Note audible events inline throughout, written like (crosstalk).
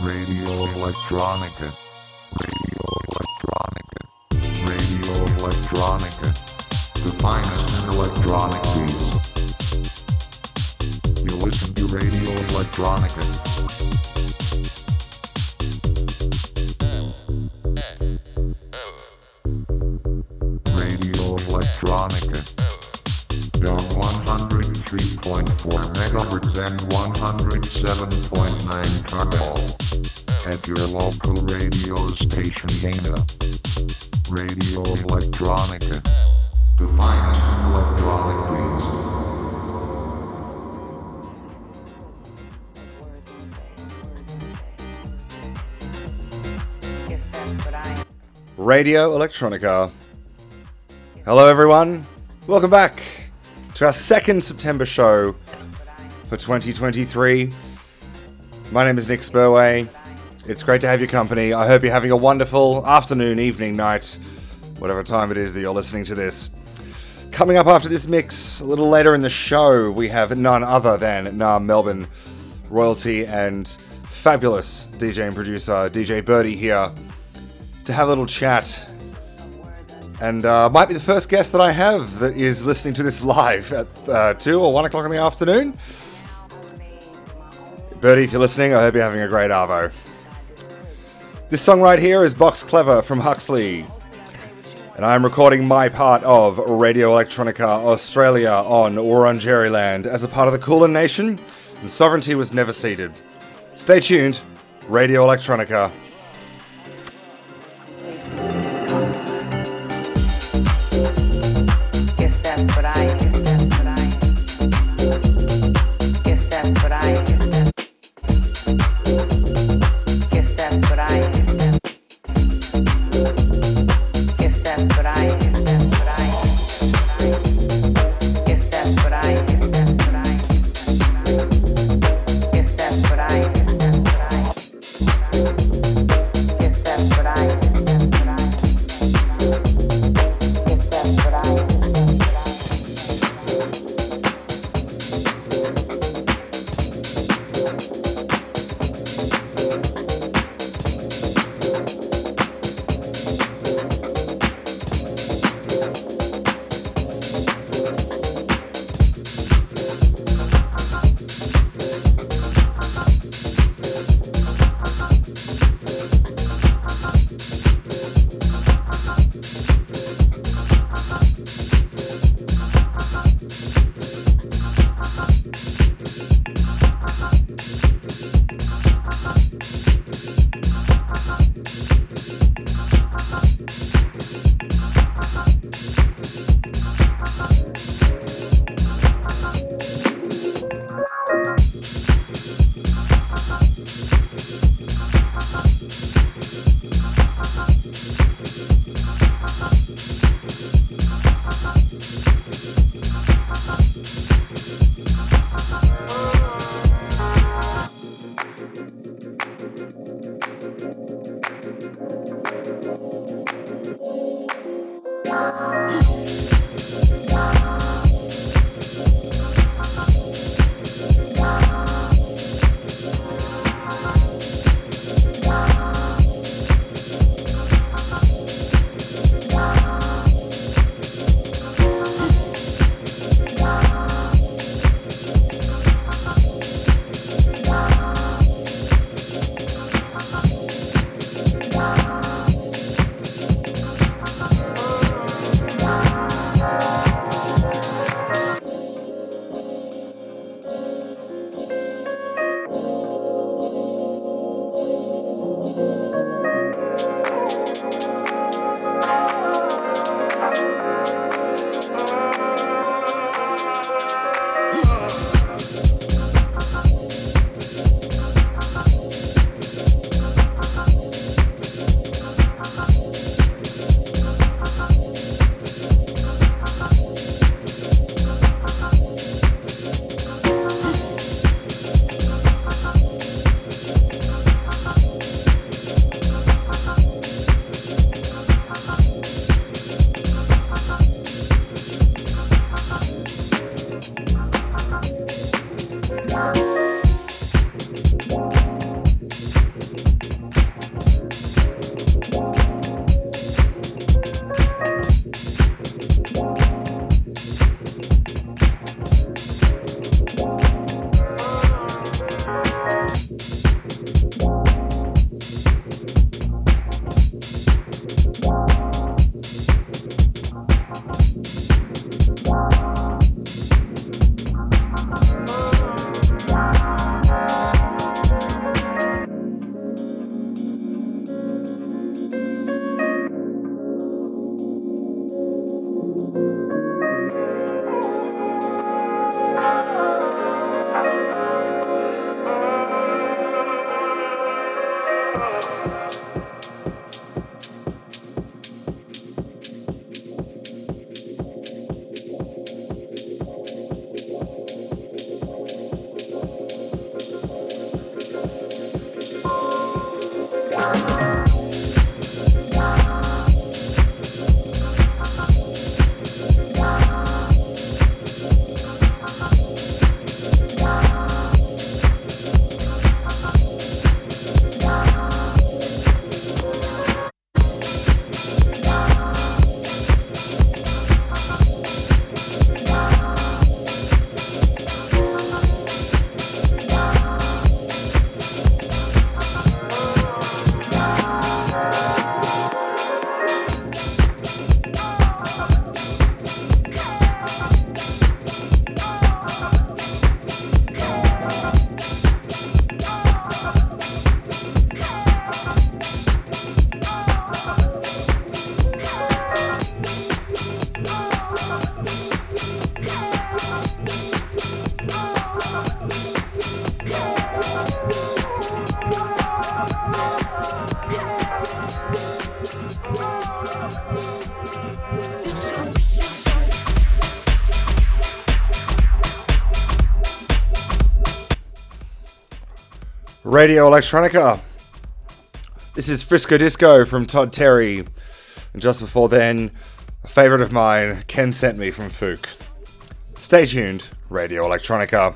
Radio Electronica. Radio Electronica. Radio Electronica. The finest in electronic beats. You listen to Radio Electronica. Radio Electronica. On 103.4 megahertz and 107.9 Carmel. At your local radio station Dana. Radio Electronica. The finest in electronic beats. Radio Electronica. Hello, everyone. Welcome back to our second September show for 2023. My name is Nick Spurway. It's great to have your company. I hope you're having a wonderful afternoon, evening, night, whatever time it is that you're listening to this. Coming up after this mix, a little later in the show, we have none other than Naarm Melbourne royalty and fabulous DJ and producer DJ Bertie here to have a little chat. And uh, might be the first guest that I have that is listening to this live at uh, 2 or 1 o'clock in the afternoon. Bertie, if you're listening, I hope you're having a great Arvo. This song right here is Box Clever from Huxley. And I'm recording my part of Radio Electronica Australia on Wurundjeri as a part of the Kulin Nation, and sovereignty was never ceded. Stay tuned, Radio Electronica. Radio Electronica. This is Frisco Disco from Todd Terry. And just before then, a favourite of mine, Ken sent me from Fook. Stay tuned, Radio Electronica.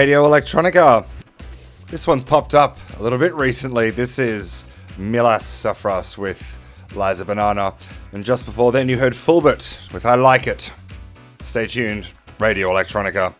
Radio Electronica. This one's popped up a little bit recently. This is Milas Safras with Liza Banana. And just before then, you heard Fulbert with I Like It. Stay tuned. Radio Electronica.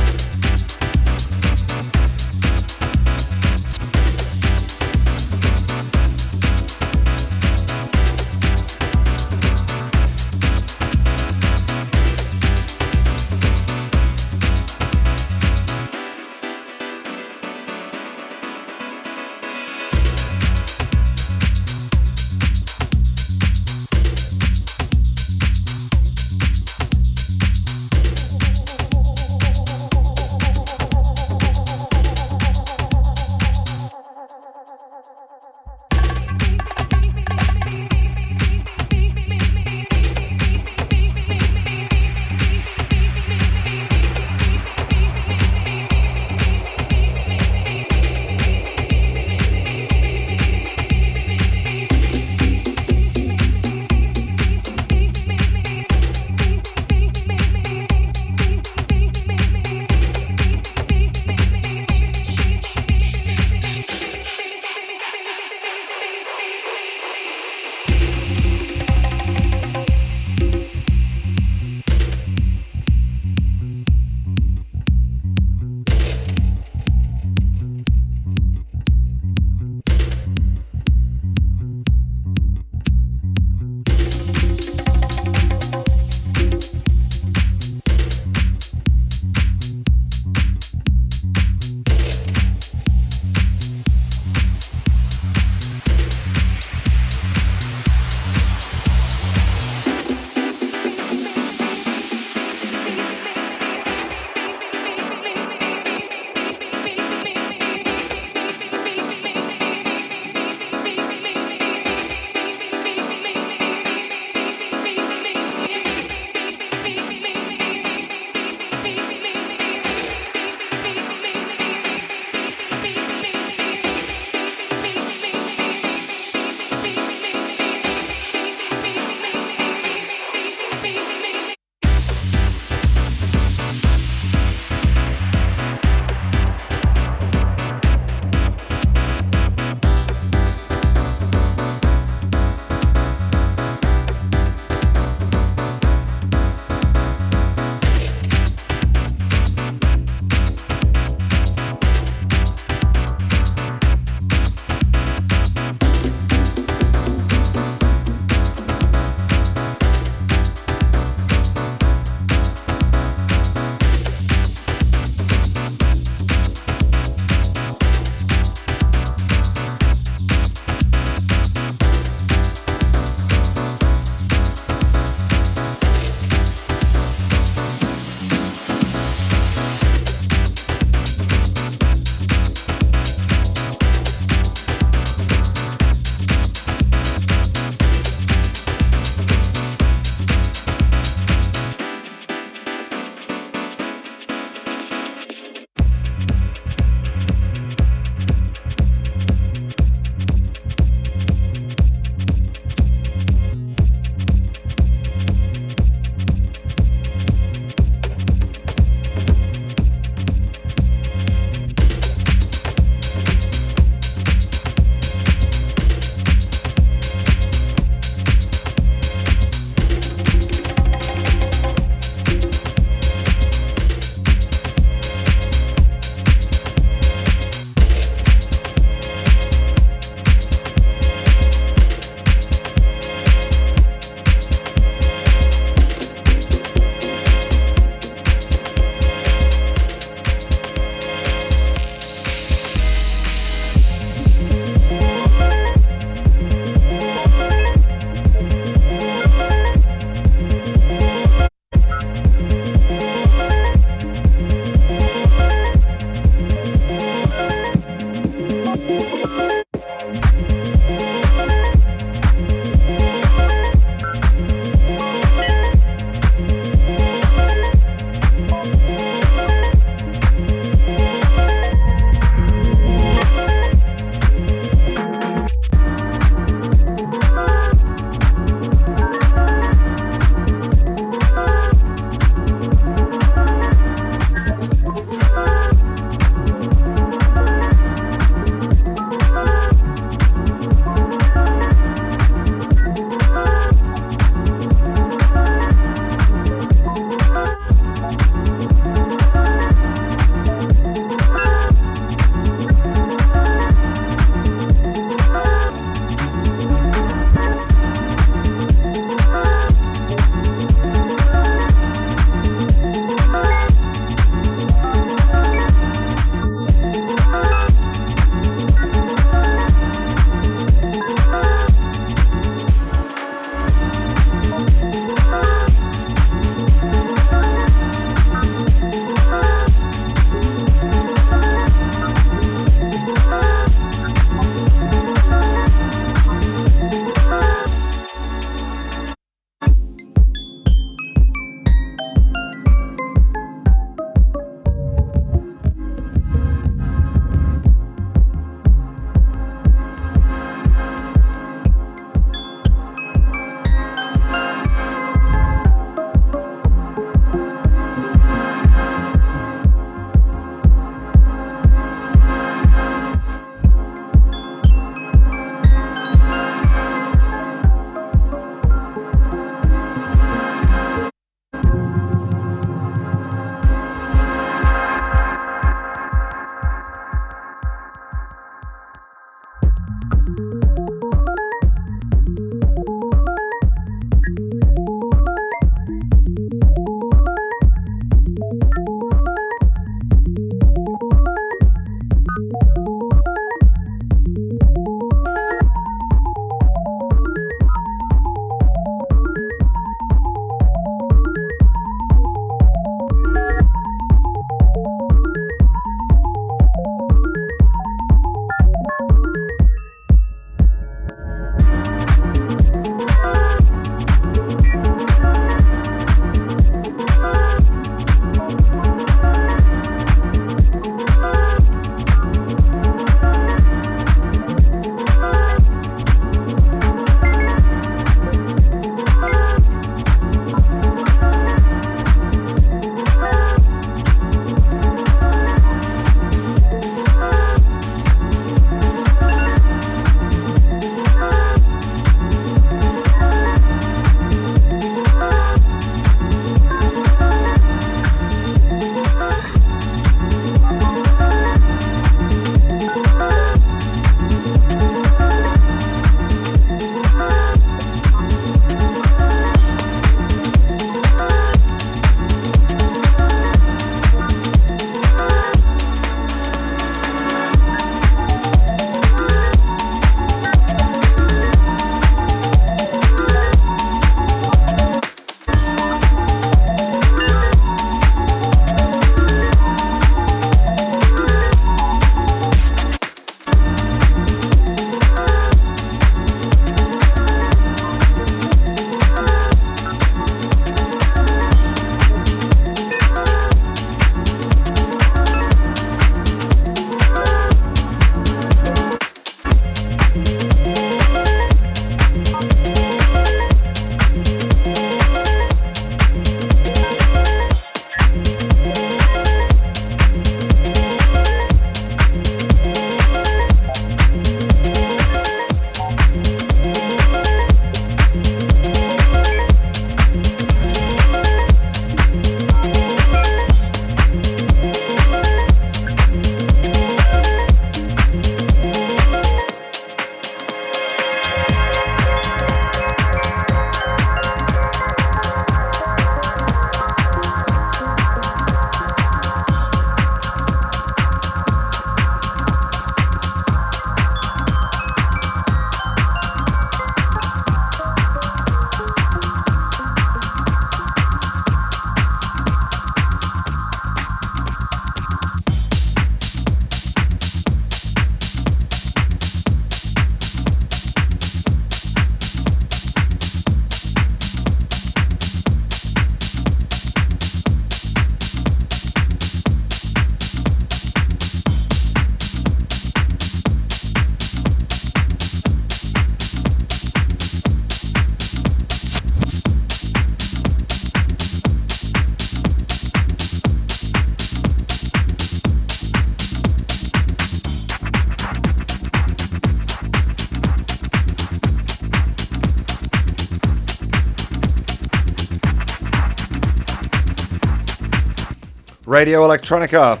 Radio Electronica.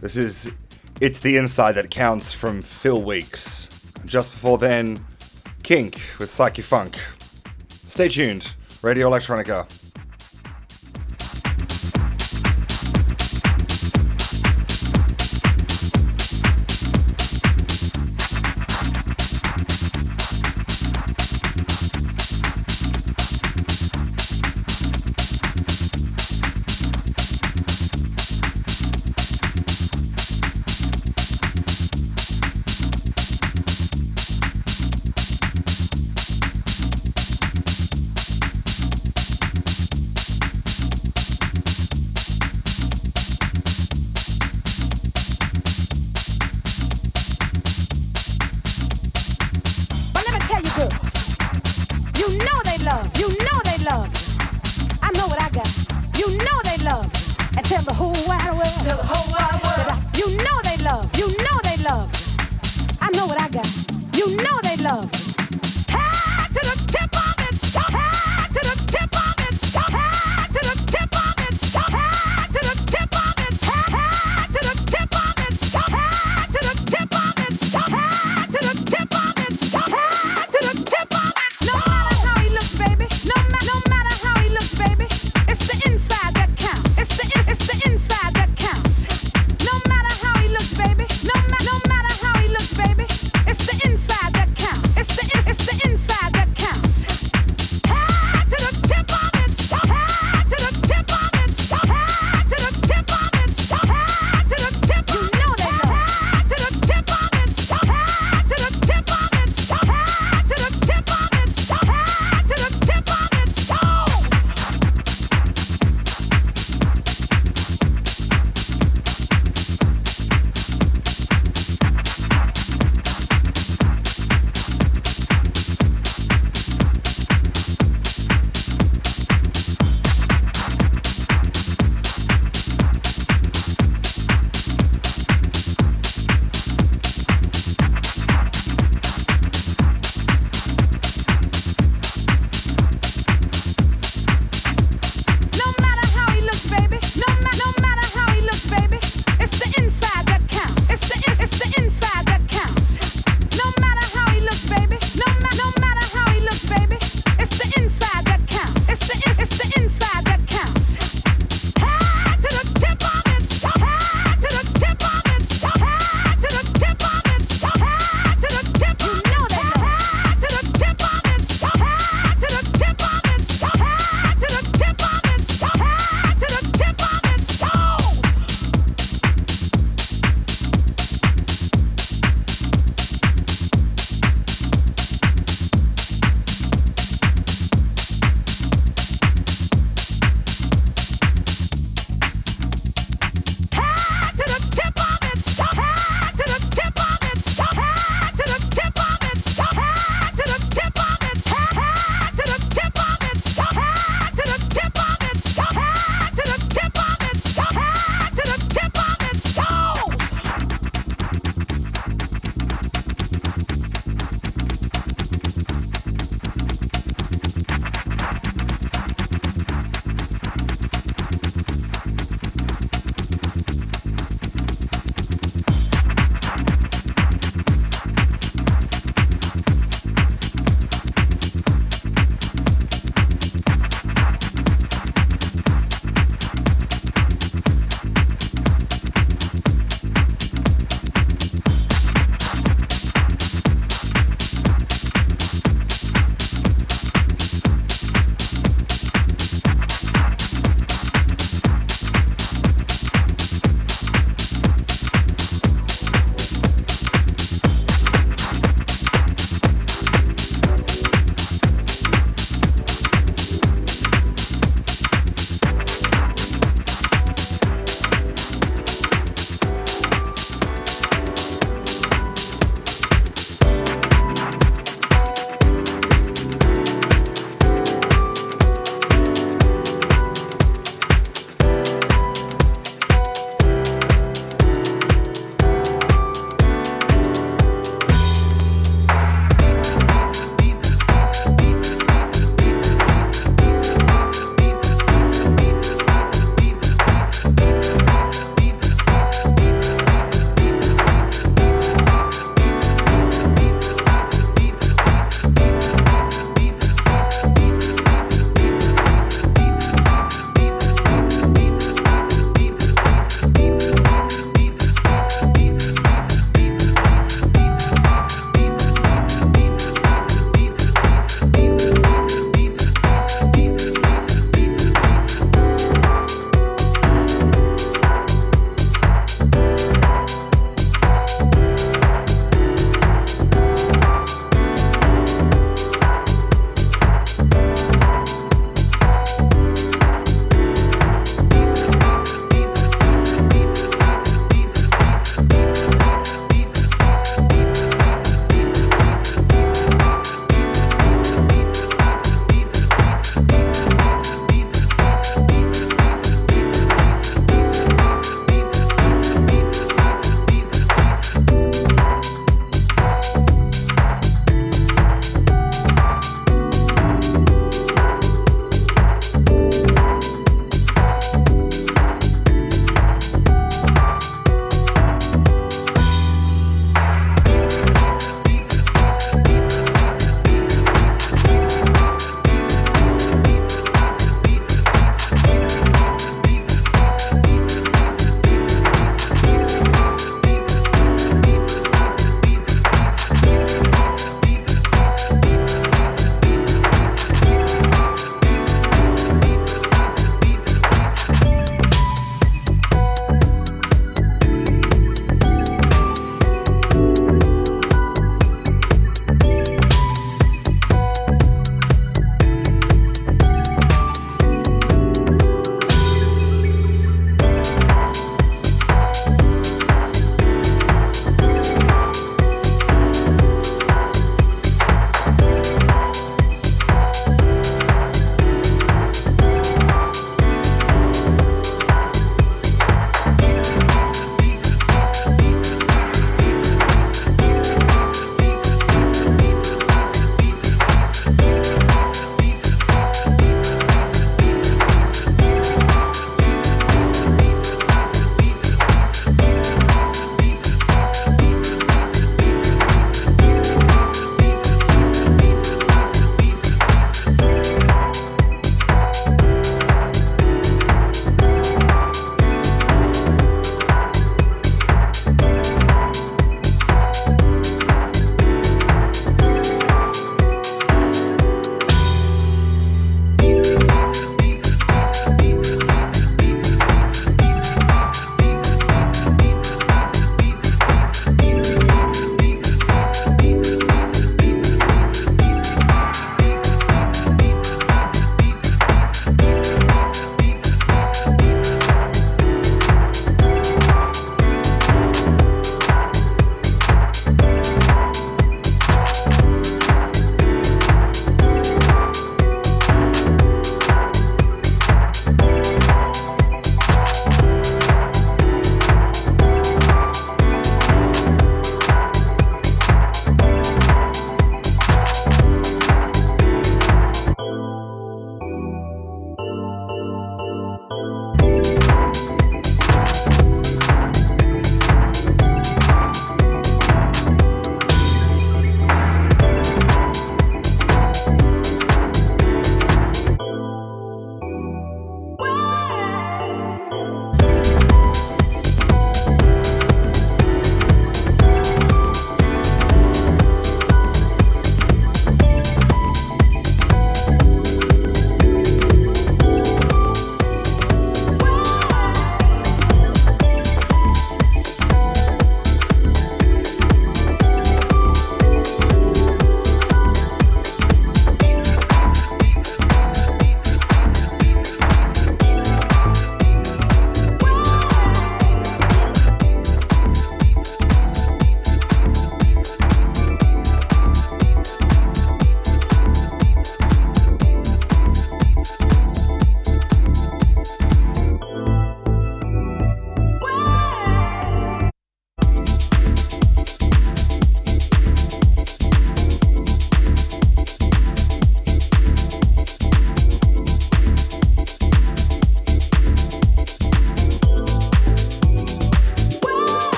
This is It's the Inside That Counts from Phil Weeks. Just before then, Kink with Psyche Funk. Stay tuned. Radio Electronica.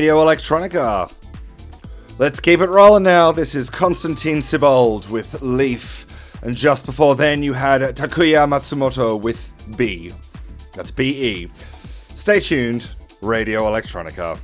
Radio Electronica. Let's keep it rolling now. This is Konstantin Sibold with Leaf. And just before then, you had Takuya Matsumoto with B. That's B E. Stay tuned, Radio Electronica.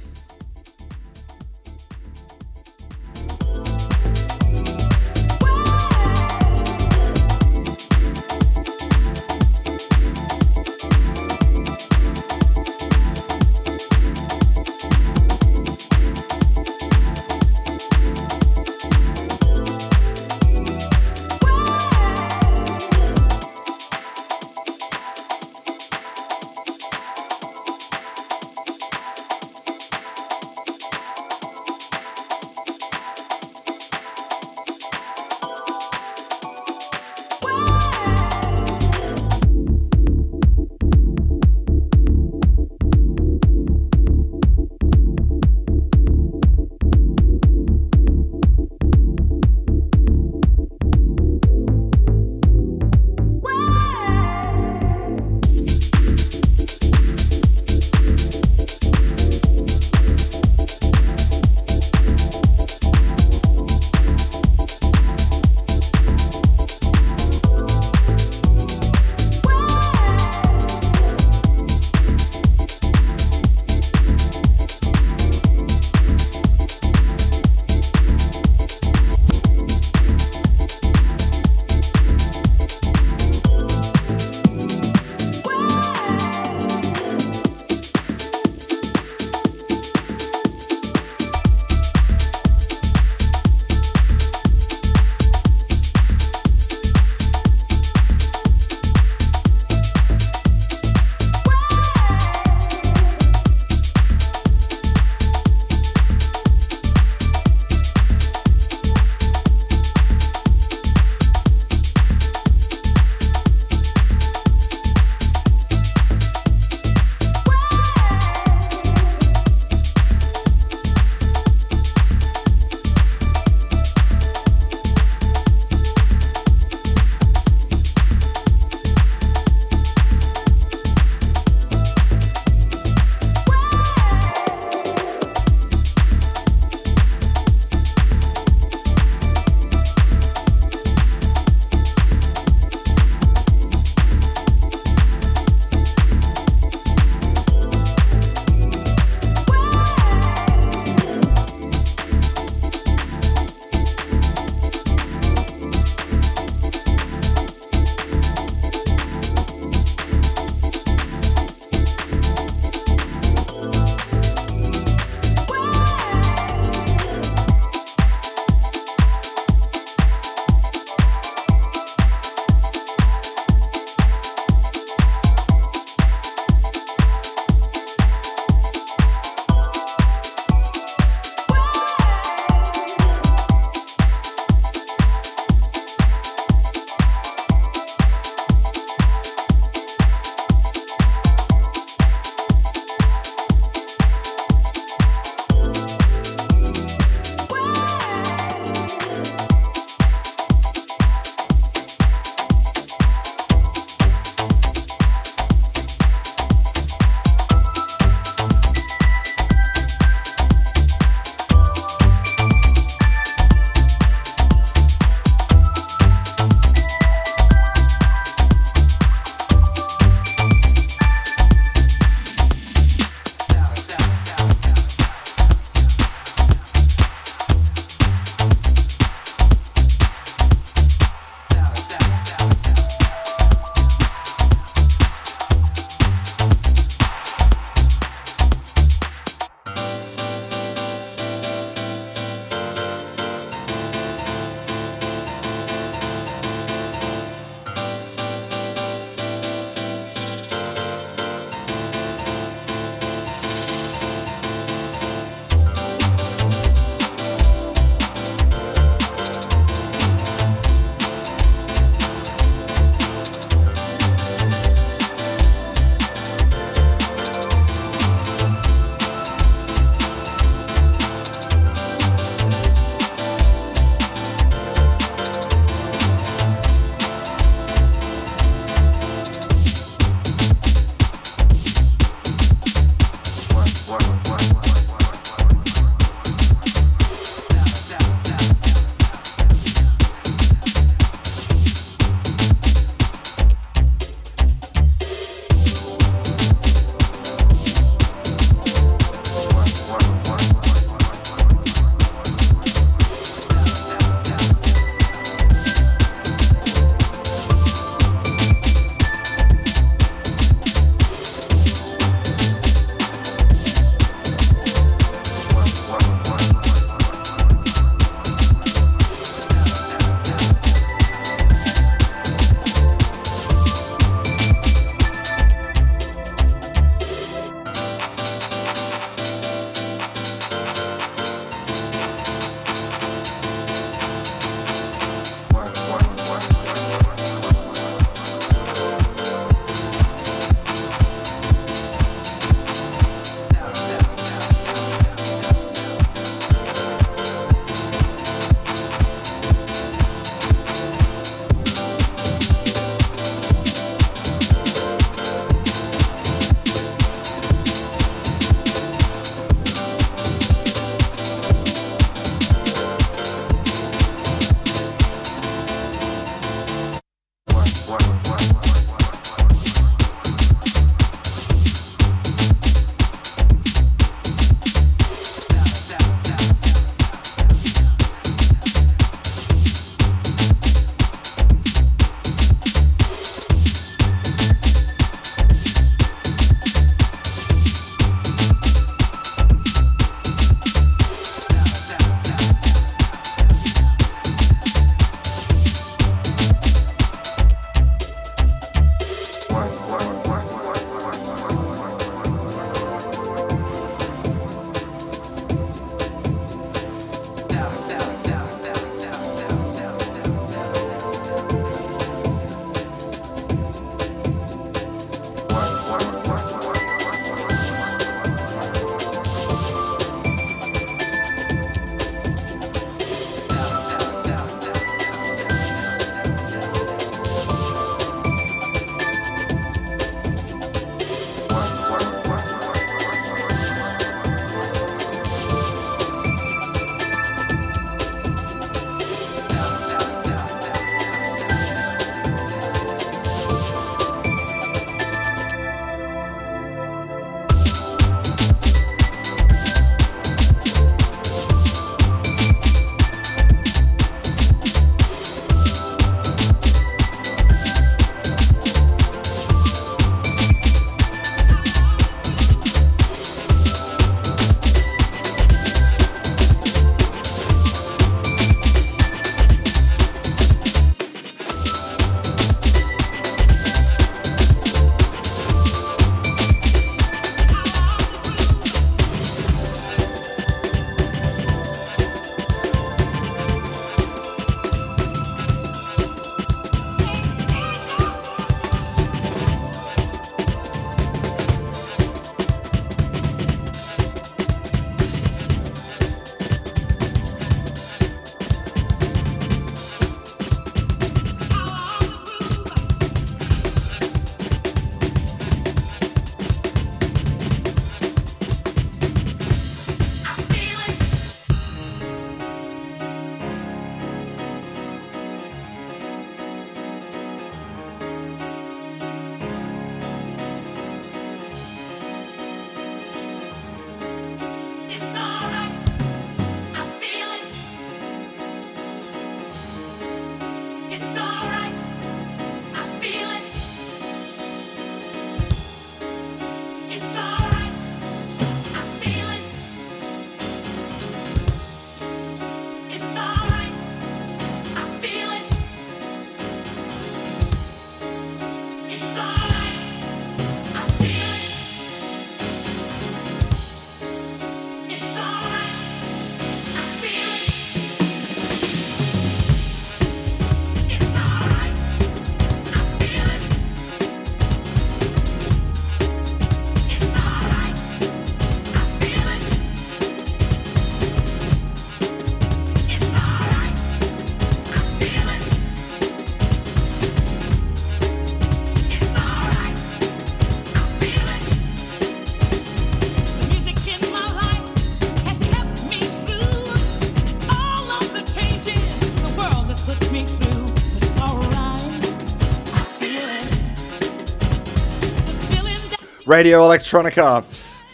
Radio Electronica.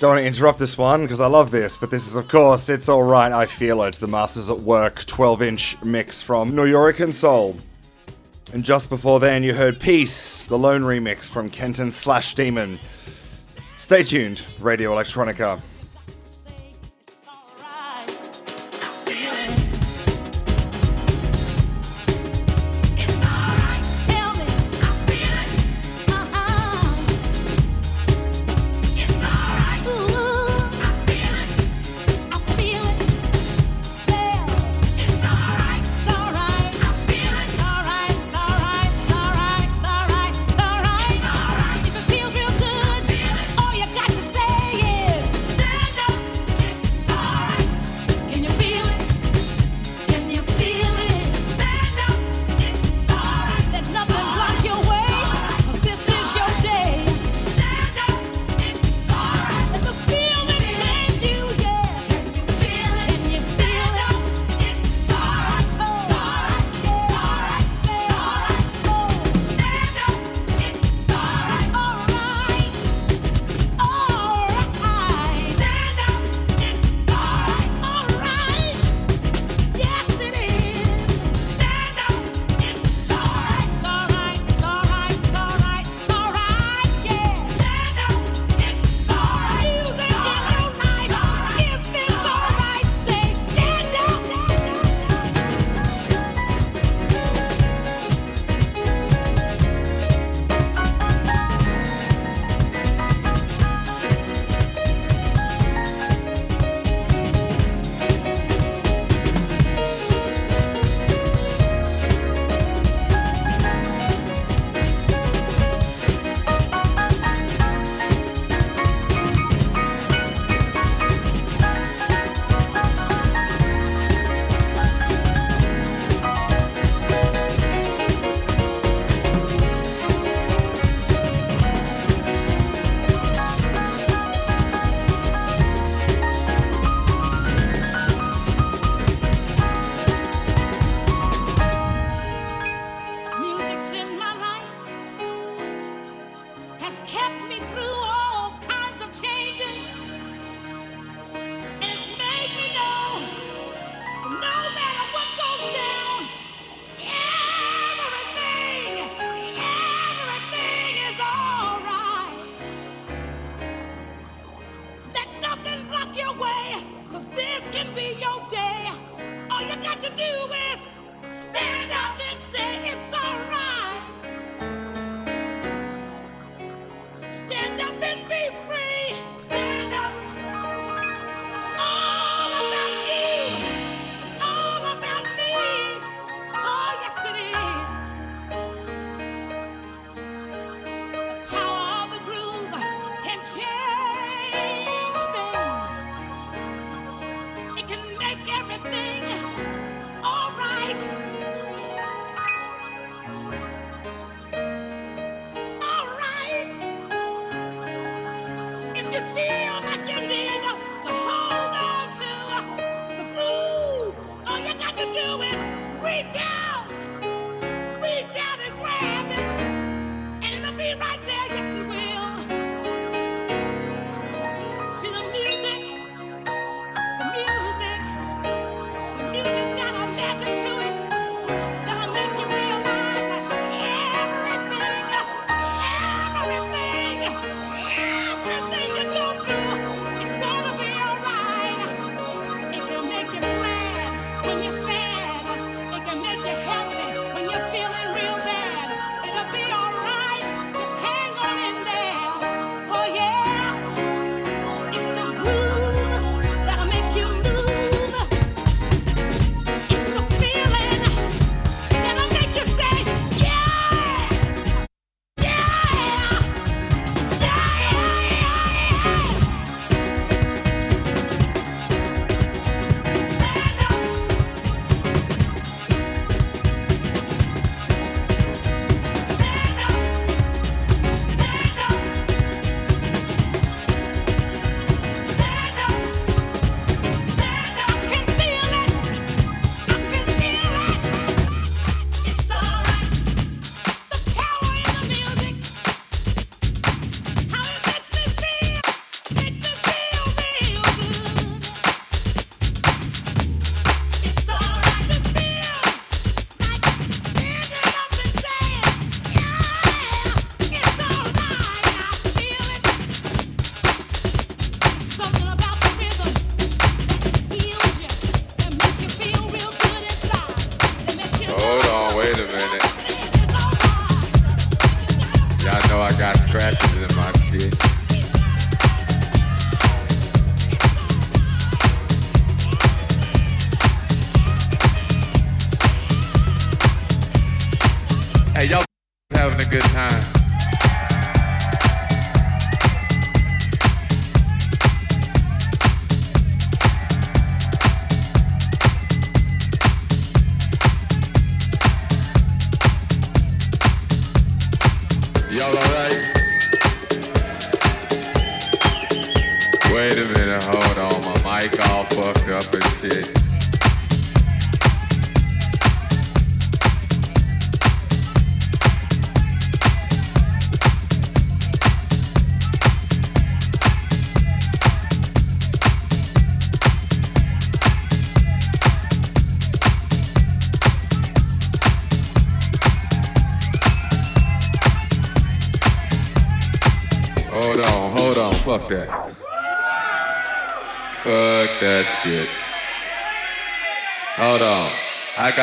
Don't want to interrupt this one because I love this, but this is, of course, It's Alright, I Feel It, the Masters at Work 12 inch mix from Nuyorican Soul. And just before then, you heard Peace, the lone remix from Kenton slash Demon. Stay tuned, Radio Electronica.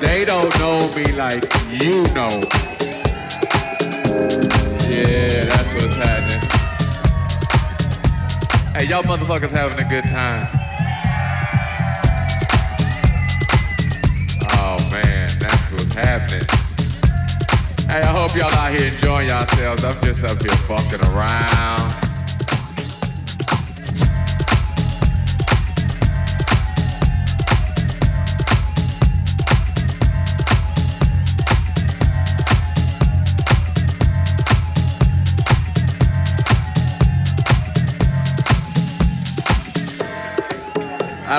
they don't know me like you know. Yeah, that's what's happening. Hey, y'all motherfuckers having a good time. Oh man, that's what's happening. Hey, I hope y'all out here enjoying yourselves. I'm just up here fucking around.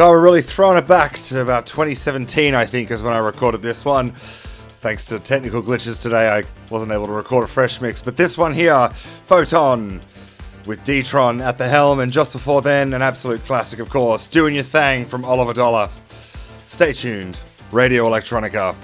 God, we're really throwing it back to about 2017, I think, is when I recorded this one. Thanks to technical glitches today, I wasn't able to record a fresh mix. But this one here, Photon, with D-Tron at the helm, and just before then, an absolute classic, of course, Doing Your Thing from Oliver Dollar. Stay tuned. Radio Electronica.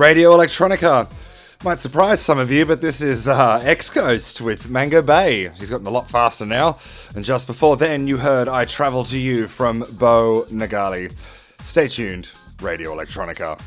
Radio Electronica. Might surprise some of you, but this is uh, X Coast with Mango Bay. He's gotten a lot faster now. And just before then, you heard I Travel to You from Bo Nagali. Stay tuned, Radio Electronica.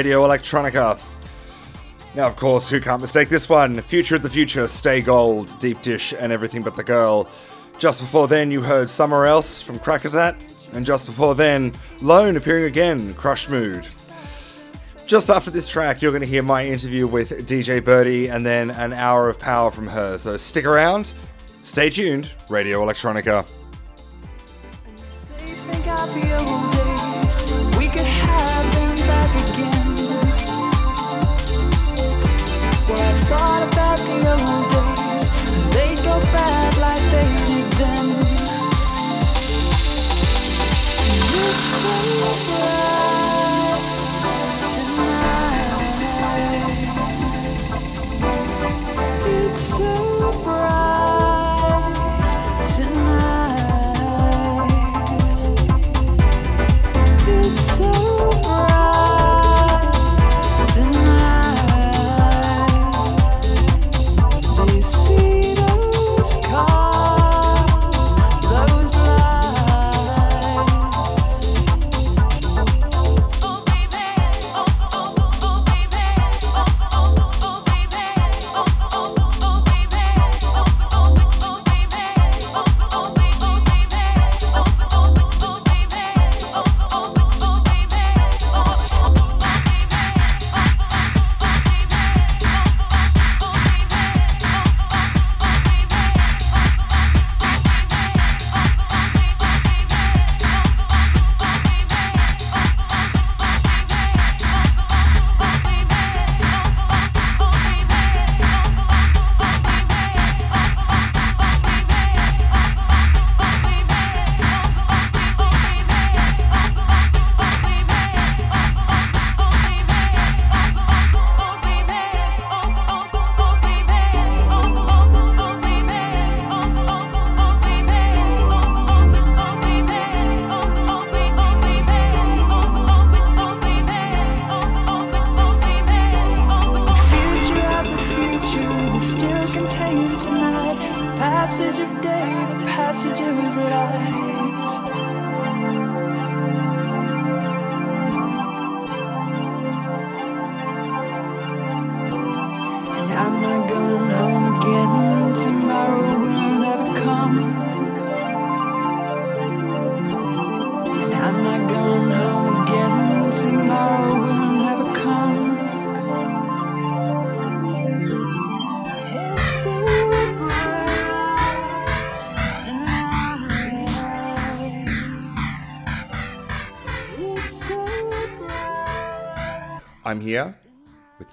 Radio Electronica. Now, of course, who can't mistake this one? Future of the Future, Stay Gold, Deep Dish, and Everything But the Girl. Just before then, you heard Somewhere Else from Crackazat, and just before then, Lone appearing again, Crush Mood. Just after this track, you're going to hear my interview with DJ Bertie and then an hour of power from her. So stick around, stay tuned, Radio Electronica.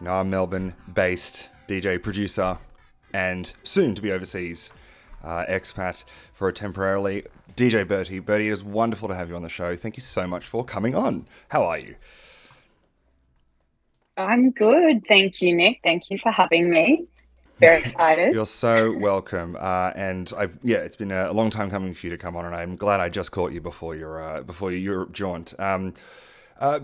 Now Melbourne based DJ producer and soon to be overseas uh, expat for a temporarily DJ Bertie. Bertie, it is wonderful to have you on the show. Thank you so much for coming on. How are you? I'm good. Thank you, Nick. Thank you for having me. Very excited. (laughs) You're so welcome. Uh, and I've yeah, it's been a long time coming for you to come on, and I'm glad I just caught you before your uh, before your Europe jaunt. Um, uh,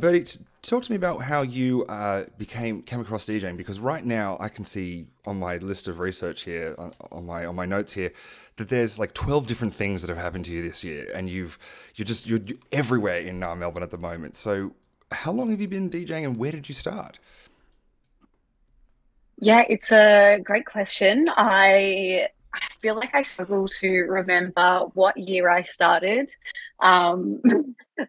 talk to me about how you uh, became came across DJing because right now I can see on my list of research here on, on my on my notes here that there's like 12 different things that have happened to you this year, and you've you're just you're everywhere in Melbourne at the moment. So how long have you been DJing, and where did you start? Yeah, it's a great question. I I feel like I struggle to remember what year I started. Um,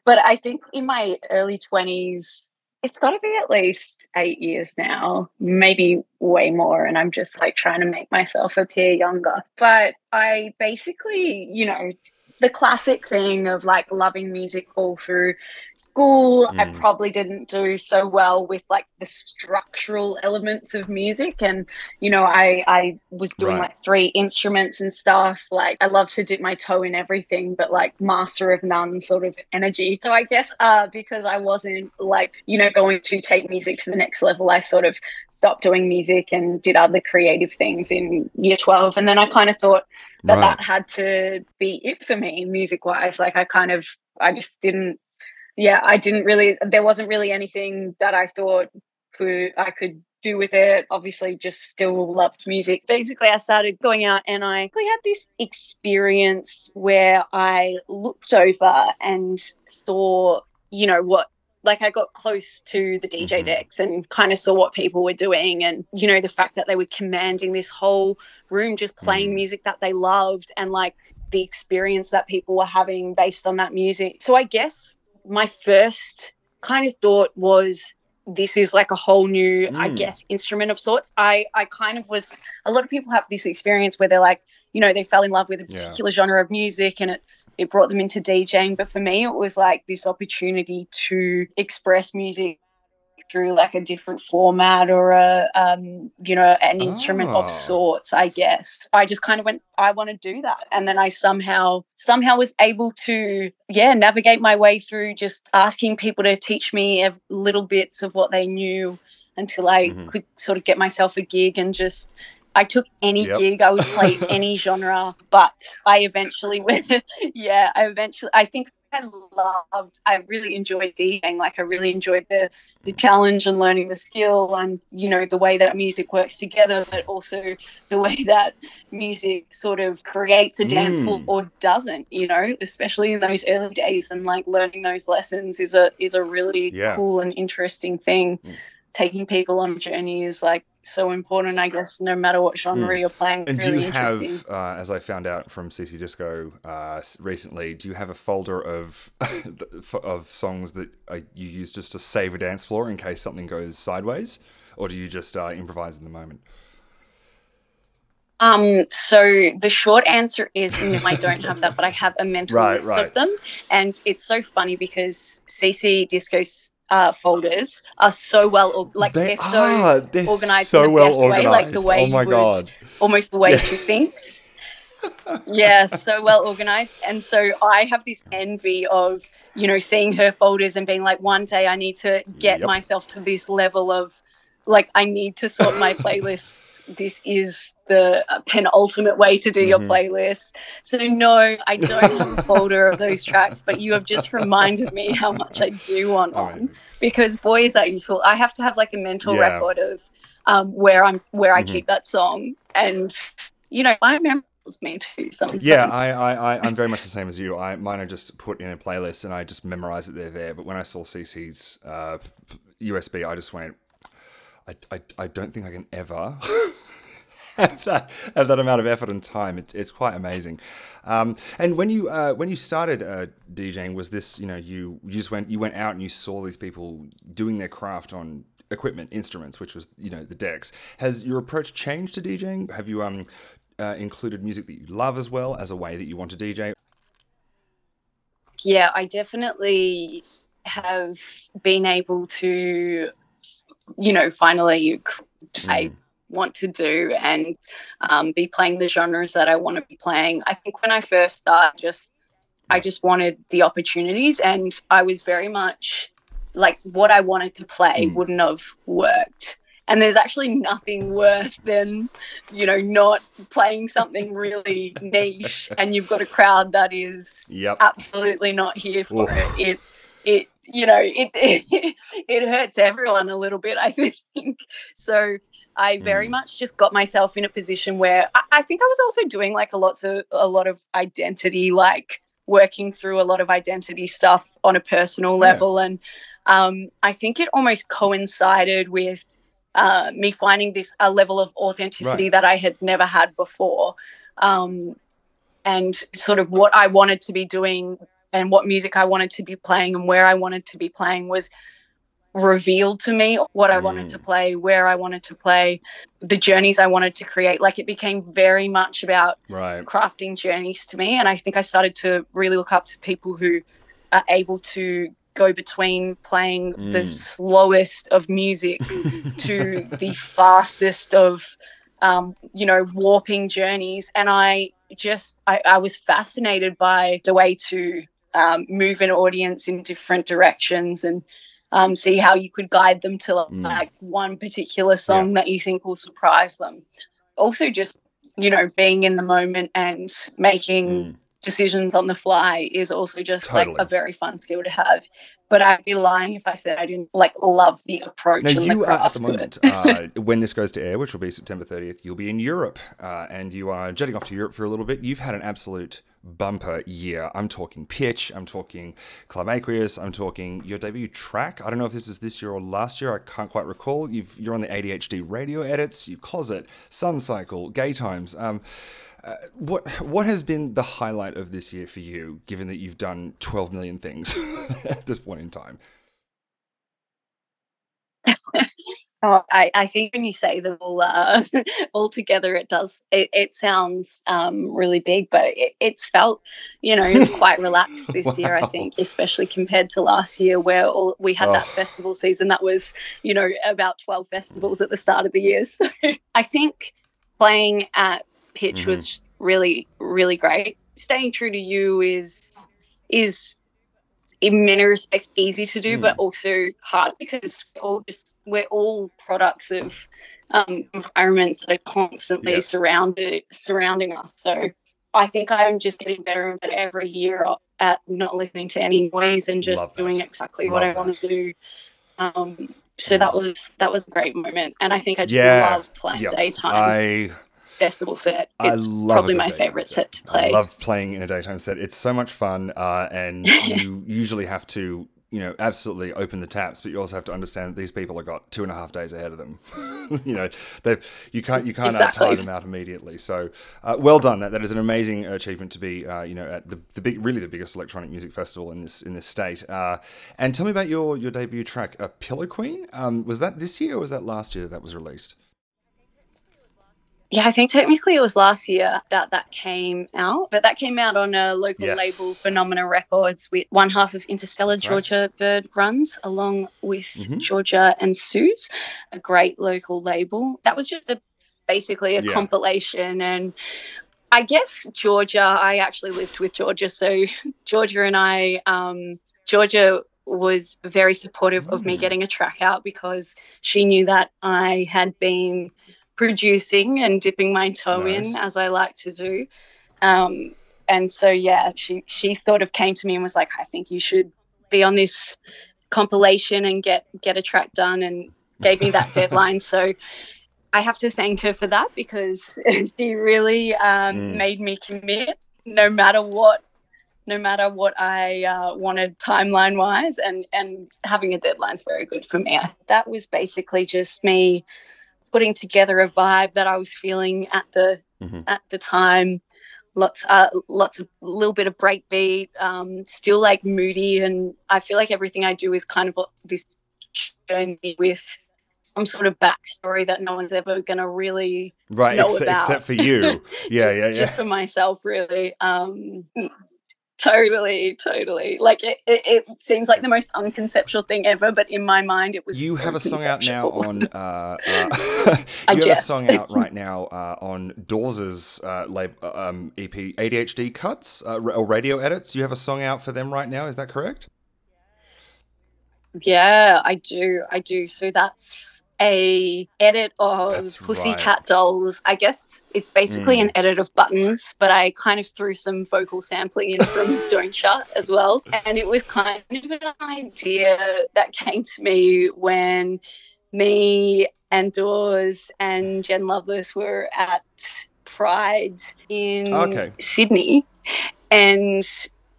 but I think in my early 20s, it's got to be at least eight years now, maybe way more. And I'm just like trying to make myself appear younger. But I basically, you know, the classic thing of like loving music all through school. I Mm. probably didn't do so well with like the structural elements of music. And, you know, I, I was doing Right. like three instruments and stuff. Like I love to dip my toe in everything, but like master of none sort of energy. So I guess uh, because I wasn't like, you know, going to take music to the next level, I sort of stopped doing music and did other creative things in year 12. And then I kind of thought, that Right. that had to be it for me music wise like i kind of i just didn't yeah i didn't really there wasn't really anything that i thought could i could do with it. Obviously just still loved music. Basically i started going out and i had this experience where i looked over and saw you know what like I got close to the DJ Mhm. decks and kind of saw what people were doing and you know the fact that they were commanding this whole room just playing Mm. music that they loved and like the experience that people were having based on that music. So I guess my first kind of thought was this is like a whole new I Mm. guess instrument of sorts. I I kind of was a lot of people have this experience where they're like you know they fell in love with a Yeah. particular genre of music and it it brought them into DJing. But for me, it was like this opportunity to express music through like a different format or a um, you know an instrument Ah. of sorts. I guess I just kind of went, I want to do that, and then I somehow somehow was able to yeah navigate my way through just asking people to teach me little bits of what they knew until I Mhm. could sort of get myself a gig and just I took any Yep. gig, I would play (laughs) any genre, but I eventually (laughs) went, yeah, I eventually, I think I loved, I really enjoyed DJing. Like, I really enjoyed the, the challenge and learning the skill and, you know, the way that music works together, but also the way (laughs) that music sort of creates a dance floor Mm. or doesn't, you know, especially in those early days and like learning those lessons is a, is a really Yeah. cool and interesting thing. Mm. Taking people on a journey is like so important, I guess, no matter what genre Mm. you're playing. And really do you have, uh, as I found out from CC Disco uh, recently, do you have a folder of (laughs) of songs that uh, you use just to save a dance floor in case something goes sideways, or do you just uh, improvise in the moment? Um, so the short answer is no, I don't have that, but I have a (laughs) mental Right, list right. of them. And it's so funny because CC Disco's uh, folders are so well, like they, are so ah, they're organized so in the well best way, like the organized. way oh my you would- god! almost the way Yeah. she thinks. (laughs) yeah, so well organized. And so I have this envy of, you know, seeing her folders and being like, one day I need to get Yep. myself to this level of, like, I need to sort my (laughs) playlists. This is the penultimate way to do your Mhm. playlist. So, no, I don't have a folder of those tracks, but you have just reminded me how much I do want Oh, on because boy is that useful i have to have like a mental Yeah. record of um, where i'm where i Mhm. keep that song and you know my memory me to sometimes Yeah, I, I, I, I'm very much the same as you. I mine are just put in a playlist and I just memorize that they're there. But when I saw CC's uh, USB, I just went, I, I, I don't think I can ever (laughs) have that have that amount of effort and time. It's it's quite amazing. Um, and when you uh, when you started uh, DJing, was this you know you, you just went you went out and you saw these people doing their craft on equipment instruments which was you know the decks has your approach changed to djing have you um uh, included music that you love as well as a way that you want to DJ? yeah i definitely have been able to you know finally c- I Mm. want to do and um, be playing the genres that I want to be playing. I think when I first started, just I just wanted the opportunities, and I was very much like what I wanted to play Mm. wouldn't have worked. And there's actually nothing worse than, you know, not playing something really niche, and you've got a crowd that is Yep. absolutely not here for Oof. it. It it you know it, it (laughs) it hurts everyone a little bit. I think so. I very Mm. much just got myself in a position where I, I think I was also doing like a lot of a lot of identity, like working through a lot of identity stuff on a personal Yeah. level, and um, I think it almost coincided with uh, me finding this a level of authenticity Right. that I had never had before. Um, and sort of what I wanted to be doing and what music I wanted to be playing and where I wanted to be playing was revealed to me what I wanted to Mm. play, where I wanted to play, the journeys I wanted to create. Like it became very much about Right. crafting journeys to me. And I think I started to really look up to people who are able to go between playing the Mm. slowest of music (laughs) to the fastest of um, you know warping journeys and i just I, I was fascinated by the way to um, move an audience in different directions and um, see how you could guide them to like, Mm. one particular song that you think will surprise them also just you know being in the moment and making Mm. decisions on the fly is also just like a very fun skill to have. But I'd be lying if I said I didn't like love the approach Now you are at the moment, uh, (laughs) when this goes to air, which will be September 30th, you'll be in Europe, uh, and you are jetting off to Europe for a little bit. You've had an absolute bumper year. I'm talking Pitch, I'm talking Club Aqueous, I'm talking your debut track. I don't know if this is this year or last year, I can't quite recall. You've, you're on the ADHD radio edits, you Closet, Sun Cycle, Gaytimes. Um, uh, what what has been the highlight of this year for you, given that you've done 12 million things (laughs) at this point in time? (laughs) Oh, I, I think when you say them all uh, (laughs) all together, it does. It, it sounds um, really big, but it, it's felt, you know, (laughs) quite relaxed this year. I think, especially compared to last year, where all, we had that Oh. festival season that was, you know, about twelve festivals at the start of the year. (laughs) So I think playing at pitch Mhm. was really, really great. Staying true to you is is in many respects easy to do, Mm. but also hard because we're all just we're all products of um, environments that are constantly Yes. surrounded surrounding us. So I think I'm just getting better and better every year at not listening to any noise and just doing exactly what I Love want to do. Um, so that was that was a great moment, and I think I just Yeah. love playing Yep. daytime I festival set. I It's love probably my favorite set to play. I love playing in a daytime set. It's so much fun, uh, and (laughs) you usually have to, you know, absolutely open the taps, but you also have to understand that these people have got two and a half days ahead of them. (laughs) you know, they you can't you can't uh, Exactly. tie them out immediately. So, uh, well done. That that is an amazing achievement to be, uh, you know, at the, the big, really the biggest electronic music festival in this in this state. Uh, and tell me about your your debut track, "A Pillow Queen." Um, was that this year or was that last year that that was released? Yeah, I think technically it was last year that that came out, but that came out on a local Yes. label, Phenomena Records, with one half of Interstellar That's right. Georgia Bird runs, along with Mhm. Georgia and Sue's, a great local label. That was just a basically a Yeah. compilation, and I guess Georgia. I actually lived with Georgia, so (laughs) Georgia and I, um, Georgia was very supportive of me Mm. getting a track out because she knew that I had been producing and dipping my toe Nice. in as I like to do. Um, and so yeah, she she sort of came to me and was like, I think you should be on this compilation and get get a track done and gave me that (laughs) deadline. So I have to thank her for that because (laughs) she really um, Mm. made me commit no matter what no matter what I uh, wanted timeline wise and and having a deadline's very good for me. That was basically just me putting together a vibe that I was feeling at the Mhm. at the time. Lots uh lots of a little bit of breakbeat, um, still like moody and I feel like everything I do is kind of this journey with some sort of backstory that no one's ever gonna really Right, know except, about. except for you. (laughs) Yeah, yeah, yeah. just for myself really um totally totally like it, it, it seems like the most unconceptual thing ever but in my mind it was You so have a song out now on. Uh, (laughs) uh, you have a song out right now uh, on Dawes's uh, lab, uh, um, EP, ADHD Cuts uh, or Radio Edits. You have a song out for them right now. Is that correct? yeah i do i do so that's a edit of That's pussycat right. dolls i guess it's basically Mm. an edit of buttons but i kind of threw some vocal sampling in from (laughs) Don't Cha as well and it was kind of an idea that came to me when me and Dawes and Jen Lovelace were at Pride in Okay. Sydney, and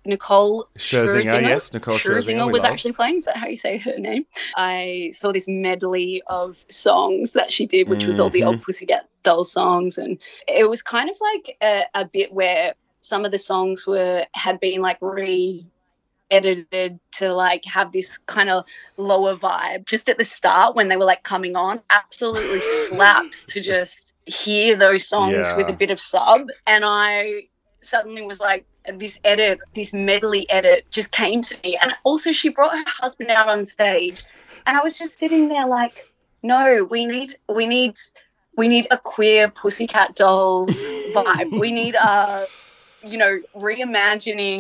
Nicole Scherzinger, yes, Nicole Scherzinger, we was love. actually playing. Is that how you say her name? I saw this medley of songs that she did, which was all the Mm-hmm. old Pussycat Doll songs, and it was kind of like a, a bit where some of the songs were had been like re edited to like have this kind of lower vibe just at the start when they were like coming on absolutely slaps to just hear those songs with a bit of sub and i suddenly was like this edit this medley edit just came to me. And also she brought her husband out on stage. And i was just sitting there like no we need we need we need a queer pussycat dolls vibe. We need a you know reimagining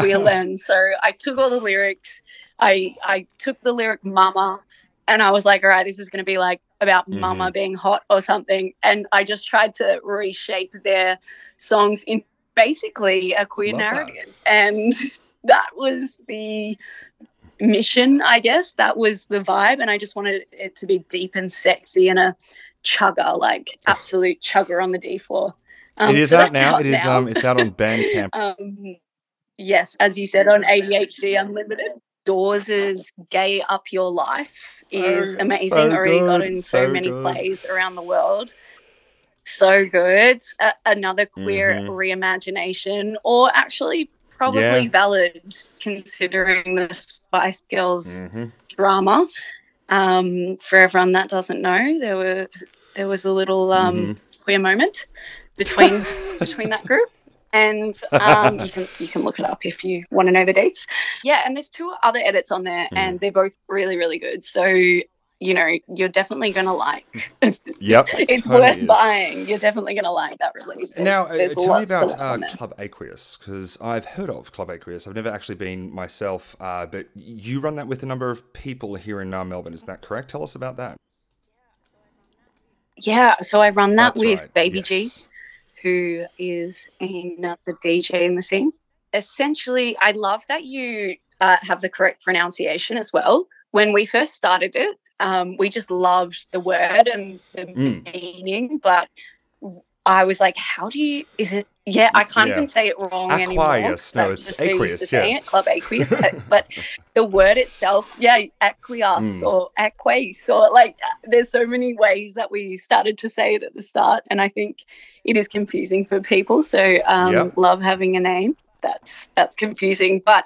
queer (laughs) lens. So i took all the lyrics. I i took the lyric mama and i was like all right this is going to be like about mama mm-hmm. being hot or something. And i just tried to reshape their songs in basically a queer Love that. narrative and (laughs) that was the mission i guess that was the vibe and i just wanted it to be deep and sexy and a chugger like (sighs) absolute chugger on the d floor it is so out now. It is um it's out on Bandcamp. (laughs) um, yes, as you said on ADHD Unlimited, Dawes' "Gay Up Your Life" is amazing. so Already good, in so, so many good. plays around the world. So good. Another queer Mhm. reimagination, or actually probably Yeah. valid considering the Spice Girls Mhm. drama. Um, for everyone that doesn't know, there was there was a little um, Mhm. queer moment between (laughs) between that group, and um, you can you can look it up if you want to know the dates. Yeah, and there's two other edits on there, Mm. and they're both really really good. So you know you're definitely gonna like. Yep. (laughs) it's totally worth is. buying. You're definitely gonna like that release. There's, Now, uh, tell me about uh. Club Aqueous because I've heard of Club Aqueous. I've never actually been myself, uh, but you run that with a number of people here in uh, Melbourne. Is that correct? Tell us about that. Yeah, so I run that That's with right, Baby G. yes. who is another DJ in the scene. Essentially, I love that you uh, have the correct pronunciation as well. When we first started it, um, we just loved the word and the Mm. meaning, but I was like, "How do you? Is it? Yeah, I can't Yeah. even say it wrong anymore. No, it's just so used aqueous, to saying yeah. it, Club Aqueous. (laughs) uh, but the word itself, yeah, aqueous Mm. or aqueous or like, there's so many ways that we started to say it at the start, and I think it is confusing for people. So, um, Yep. love having a name that's that's confusing, but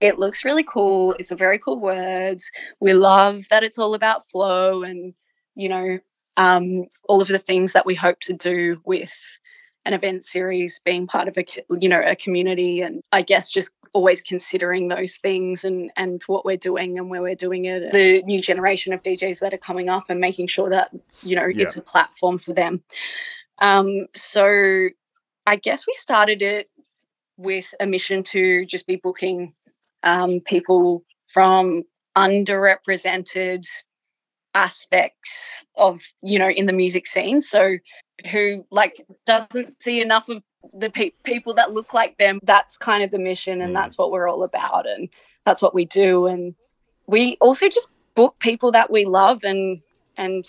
it looks really cool. It's a very cool word. We love that it's all about flow and you know um, all of the things that we hope to do with an event series, being part of a you know a community, and I guess just always considering those things and and what we're doing and where we're doing it. The new generation of DJs that are coming up and making sure that you know Yeah. it's a platform for them. Um, so I guess we started it with a mission to just be booking um, people from underrepresented aspects of you know in the music scene so who like doesn't see enough of the pe- people that look like them that's kind of the mission and Mm. that's what we're all about and that's what we do and we also just book people that we love and and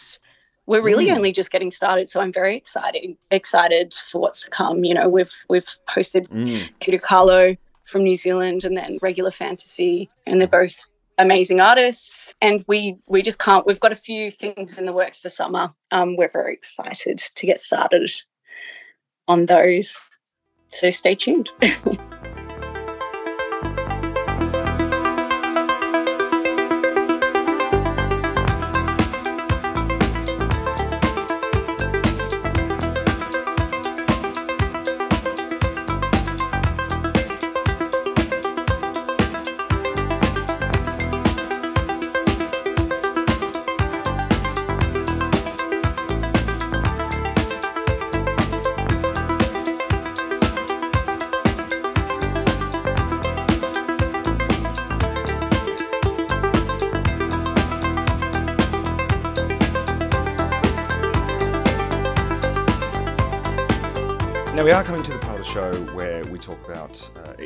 we're really Mm. only just getting started so i'm very excited excited for what's to come you know we've we've hosted Mm. From New Zealand and then Regular Fantasy, and they're both amazing artists. And we we just can't. We've got a few things in the works for summer. Um, we're very excited to get started on those. So stay tuned. (laughs)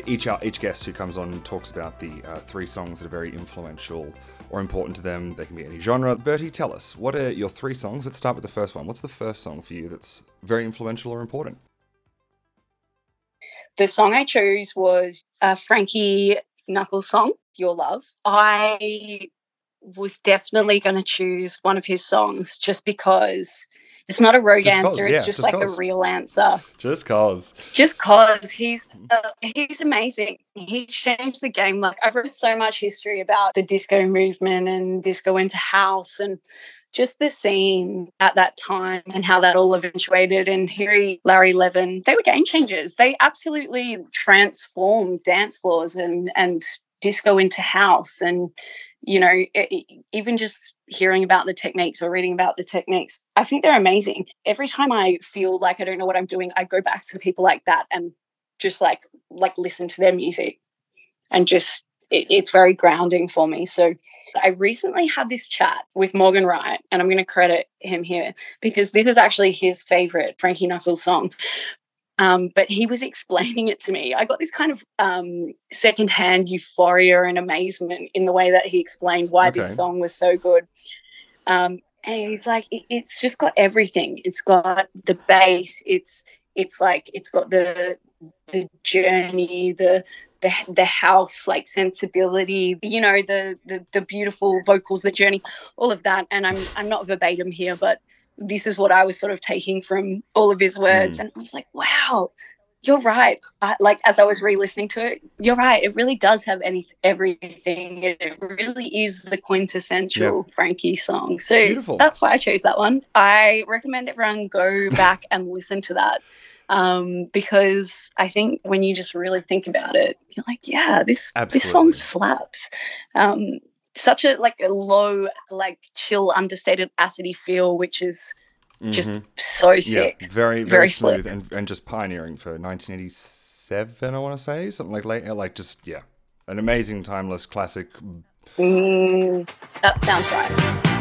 each each guest who comes on talks about the uh, three songs that are very influential or important to them. They can be any genre. Bertie, tell us what are your three songs? Let's start with the first one. What's the first song for you that's very influential or important? the song I chose was a Frankie Knuckles song, Your Love. I was definitely going to choose one of his songs just because it's not a rogue Just 'cause, answer. yeah, it's just, just like 'cause. the real answer. Just cause. Just cause he's uh, he's amazing. He changed the game. Like I've read so much history about the disco movement and disco into house and just the scene at that time and how that all eventuated. And Harry, Larry Levan, they were game changers. They absolutely transformed dance floors and and disco into house. And you know, e- even just hearing about the techniques or reading about the techniques, I think they're amazing. Every time I feel like I don't know what I'm doing, I go back to people like that and just like like listen to their music and just it, it's very grounding for me. So I recently had this chat with Morgan Wright, and I'm going to credit him here because this is actually his favorite Frankie Knuckles song. Um, but he was explaining it to me. I got this kind of um, secondhand euphoria and amazement in the way that he explained why Okay. this song was so good. Um, and he's like, "It- it's just got everything. It's got the bass. It's it's like it's got the the journey, the the the house like sensibility, you know, the the the beautiful vocals, the journey, all of that. And I'm I'm not verbatim here, but this is what I was sort of taking from all of his words, and I was like, wow. You're right. I, like as I was re-listening to it, you're right. It really does have any everything. It, it really is the quintessential Frankie song. So Beautiful. that's why I chose that one. I recommend everyone go back and listen to that um, because I think when you just really think about it, you're like, yeah, this this song slaps. Um, such a like a low, like chill, understated, acidy feel, which is just Mhm. so sick. Yeah, very, very, Very smooth and, and just pioneering for 1987, I want to say. Something like late, like just, yeah, an amazing, timeless classic. Mm, that sounds right.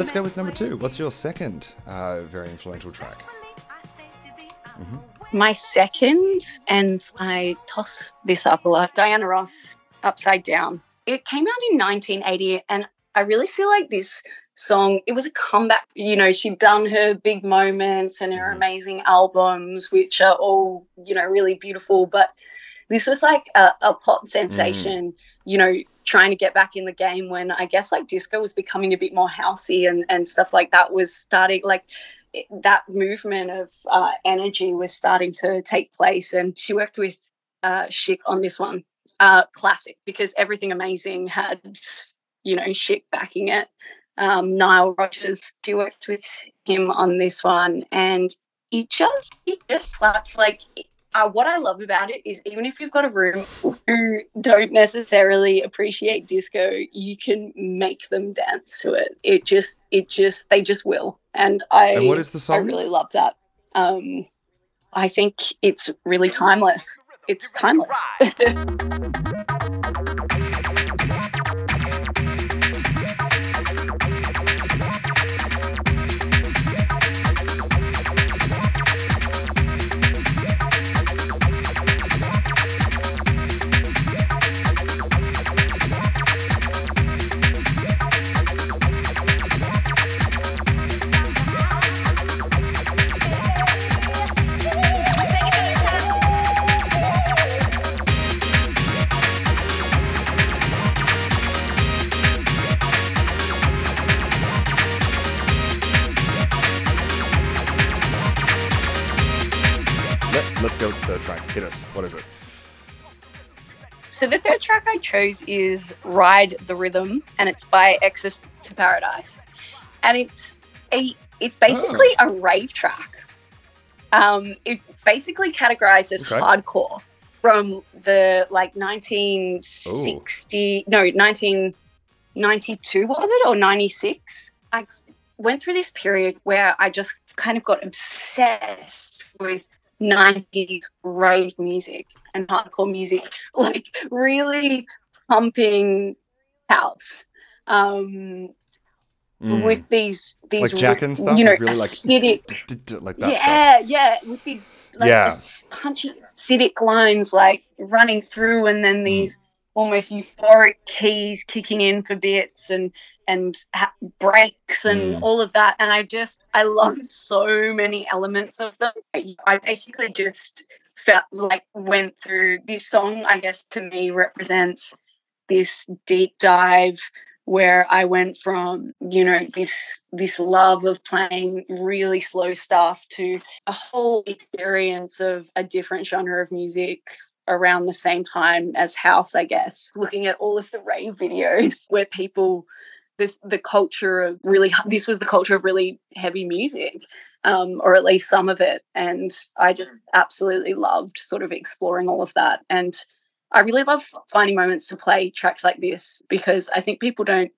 Let's go with number two. What's your second uh, very influential track? Mm-hmm. My second, and I toss this up a lot. Diana Ross, Upside Down. It came out in 1980, and I really feel like this song. It was a comeback. You know, she'd done her big moments and her mm-hmm. amazing albums, which are all you know really beautiful. But this was like a, a pop mm. sensation. You know, trying to get back in the game when I guess like disco was becoming a bit more housey and and stuff like that was starting like it- that movement of uh, energy was starting to take place. And she worked with uh, on this one, uh, classic, because everything amazing had, you know, Chic backing it. Um, Nile Rodgers, she worked with him on this one, and it just it just slaps like. Uh, what I love about it is even if you've got a room who don't necessarily appreciate disco, you can make them dance to it. It just, it just, they just will. And I, And what is the song? I really love that. Um, I think it's really timeless. It's timeless. (laughs) track I chose is "Ride the Rhythm," and it's by Exodus to Paradise, and it's a it's basically a rave track. Um, it's basically categorized as Okay. hardcore from the like 1960 no 1992 was it or 96 i went through this period where i just kind of got obsessed with 90s rave music and hardcore music (laughs) like really pumping house um Mm. with these these Like Jack and stuff? you know Like really like- acidic d- Like that stuff. yeah, yeah, with these like Yeah. punchy acidic lines like running through, and Mm. then these almost euphoric keys kicking in for bits and and ha- breaks and Mm. all of that. And I just I love so many elements of them. I, I basically just felt like went through this song. I guess to me represents this deep dive where I went from, you know, this this love of playing really slow stuff to a whole experience of a different genre of music around the same time as house, I guess. Looking at all of the rave (laughs) videos where people this the culture of really this was the culture of really heavy music. Um, or at least some of it. And I just absolutely loved sort of exploring all of that. And I really love finding moments to play tracks like this because I think people don't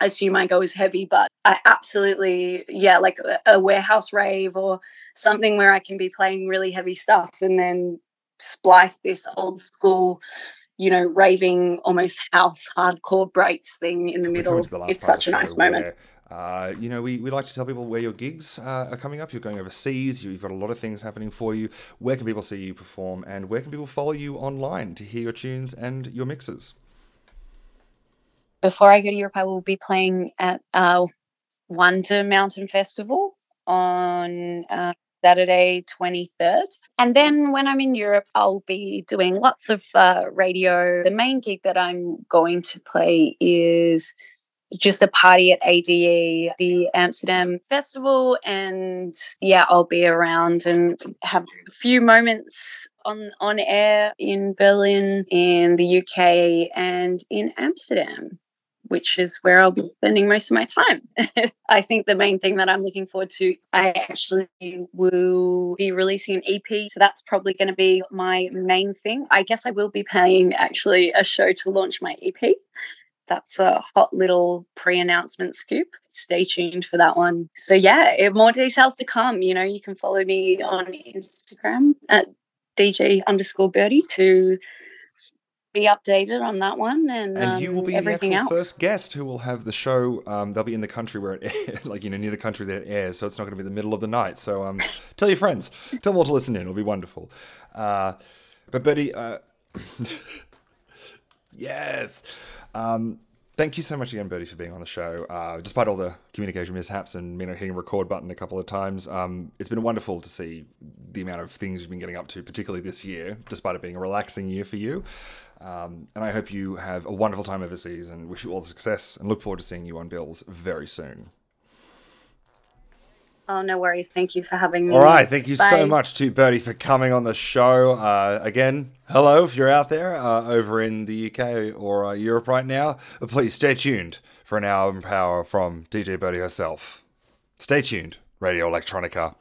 assume I go as heavy, but I absolutely, yeah, like a, a warehouse rave or something where I can be playing really heavy stuff and then splice this old school, you know, raving almost house hardcore breaks thing in the middle. the It's such a nice moment. where, Uh, you know, we, we like to tell people where your gigs uh, are coming up. You're going overseas. You've got a lot of things happening for you. Where can people see you perform, and where can people follow you online to hear your tunes and your mixes? before I go to Europe, I will be playing at uh, Wonder Mountain Festival on uh, Saturday, 23rd. And then when I'm in Europe, I'll be doing lots of uh, radio. The main gig that I'm going to play is just a party at ADE, the Amsterdam Festival. And yeah, I'll be around and have a few moments on, on air in Berlin, in the UK, and in Amsterdam which is where I'll be spending most of my time. (laughs) I think the main thing that I'm looking forward to, I actually will be releasing an EP. So that's probably going to be my main thing. I guess I will be paying actually a show to launch my EP. That's a hot little pre announcement scoop. Stay tuned for that one. So, yeah, more details to come. You know, you can follow me on Instagram at DJ underscore bertie to be updated on that one and, And you will um, be the everything actual else. first guest who will have the show. Um, they'll be in the country where it (laughs) airs, like you know, near the country that it airs. So it's not going to be the middle of the night. So um, (laughs) tell your friends, tell them all to listen in. It'll be wonderful. Uh, but Bertie, uh, (laughs) yes. Um, thank you so much again, Bertie, for being on the show. Uh, despite all the communication mishaps and me not hitting record button a couple of times, um, it's been wonderful to see the amount of things you've been getting up to, particularly this year, despite it being a relaxing year for you. Um, and I hope you have a wonderful time overseas and wish you all the success and look forward to seeing you on bills very soon. Oh, no worries. Thank you for having me. All right, thank you so much to Bertie for coming on the show. Uh, again, hello if you're out there uh, over in the UK or uh, Europe right now. But please stay tuned for an hour of power from DJ Bertie herself. Stay tuned, Radio Electronica.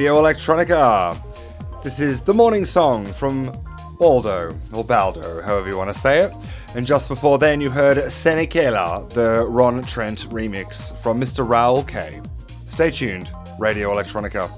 Radio Electronica. This is the morning song from Baldo, or Baldo, however you want to say it. And just before then, you heard Senekela, the Ron Trent remix from Mr. Raoul K. Stay tuned, Radio Electronica.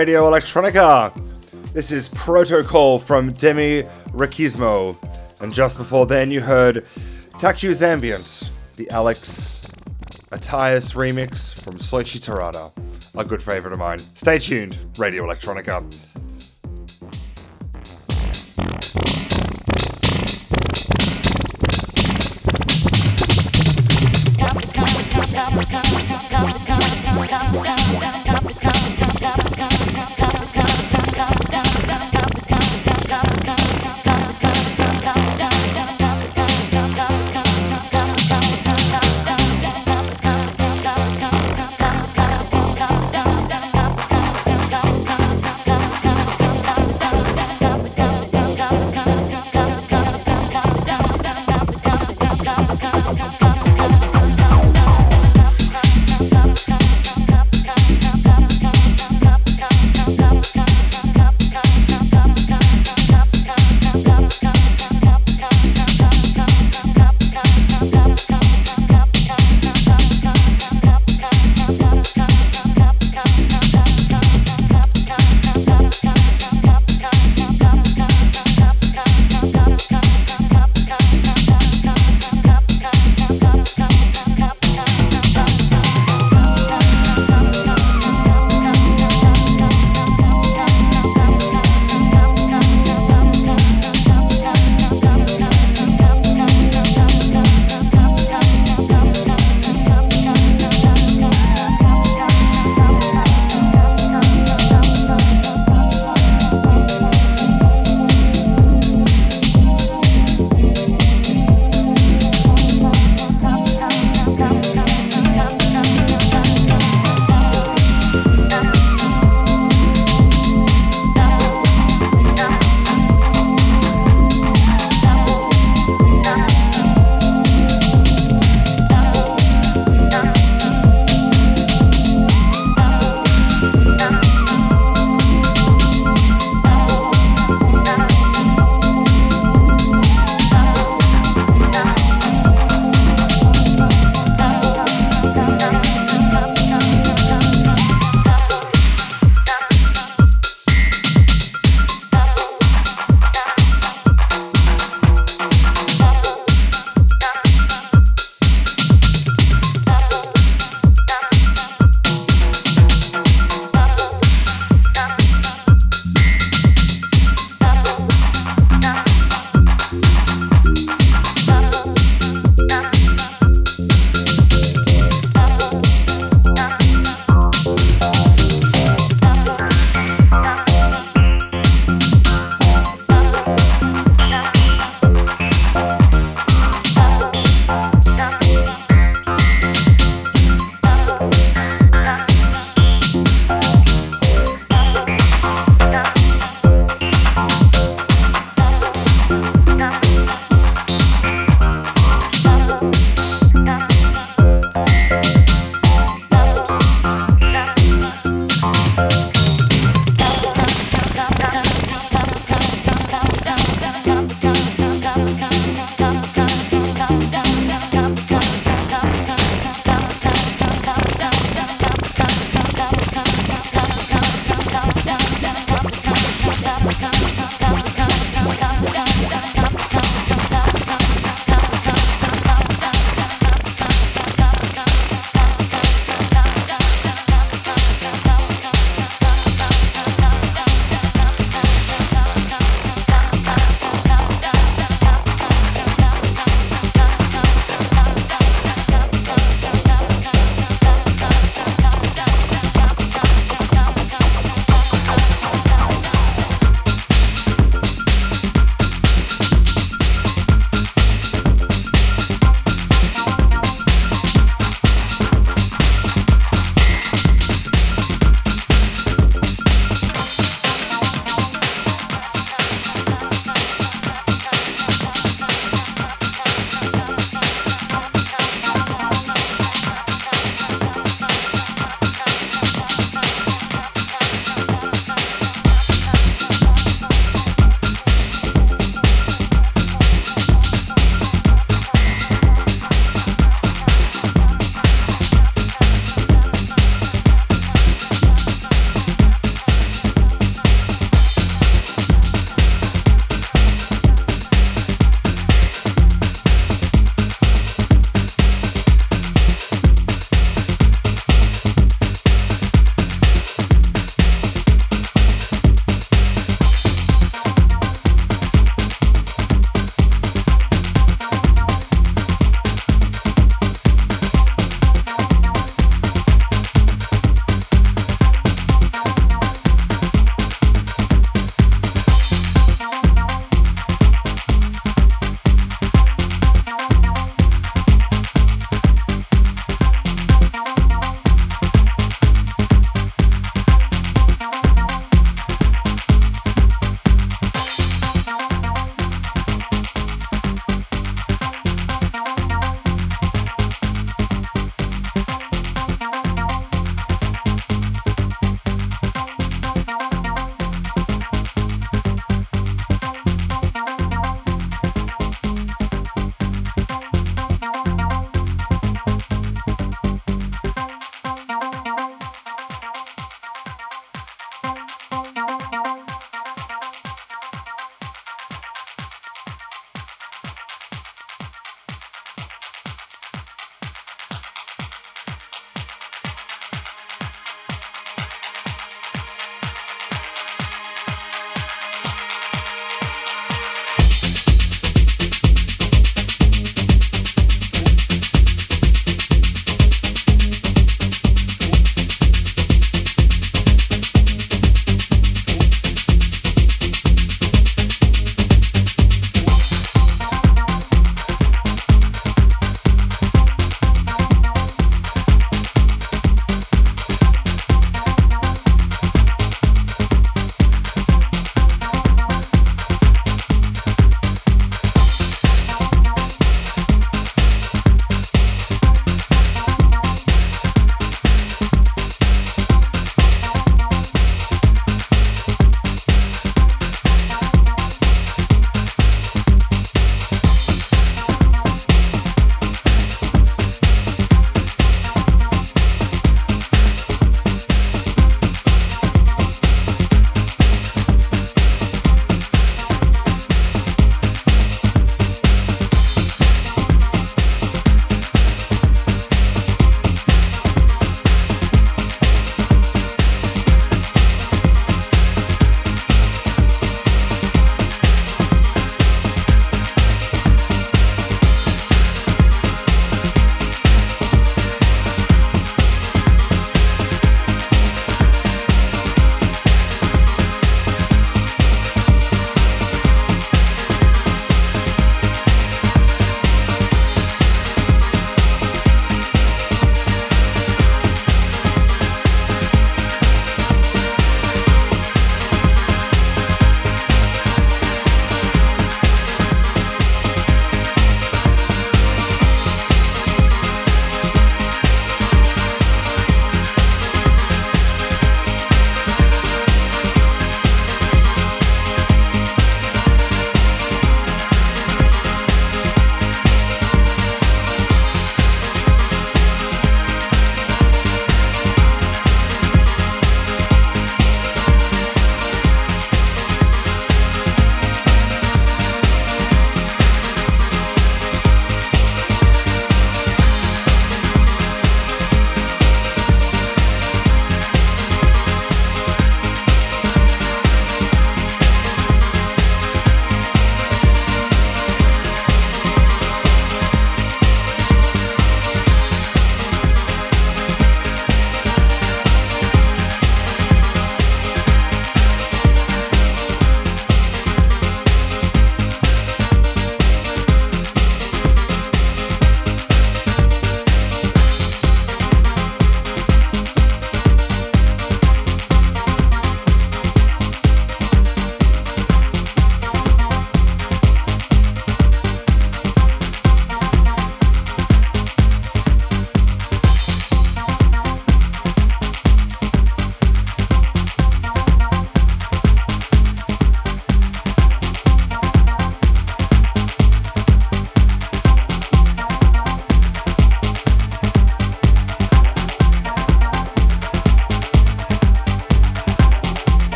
Radio Electronica. This is Protocol from Demi Riquisimo. And just before then, you heard Taku's Ambient, the Alex Attias remix from Soichi Terada, a good favourite of mine. Stay tuned, Radio Electronica.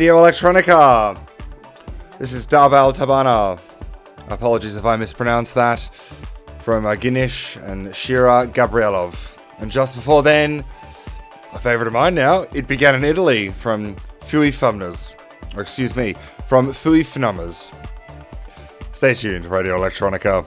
Radio Electronica. This is Darbal Tabana. Apologies if I mispronounced that. From uh, and Shira Gabrielov. And just before then, a favourite of mine now, it began in Italy from Fui Fumners. Or excuse me, from Fui Fnummers. Stay tuned, Radio Electronica.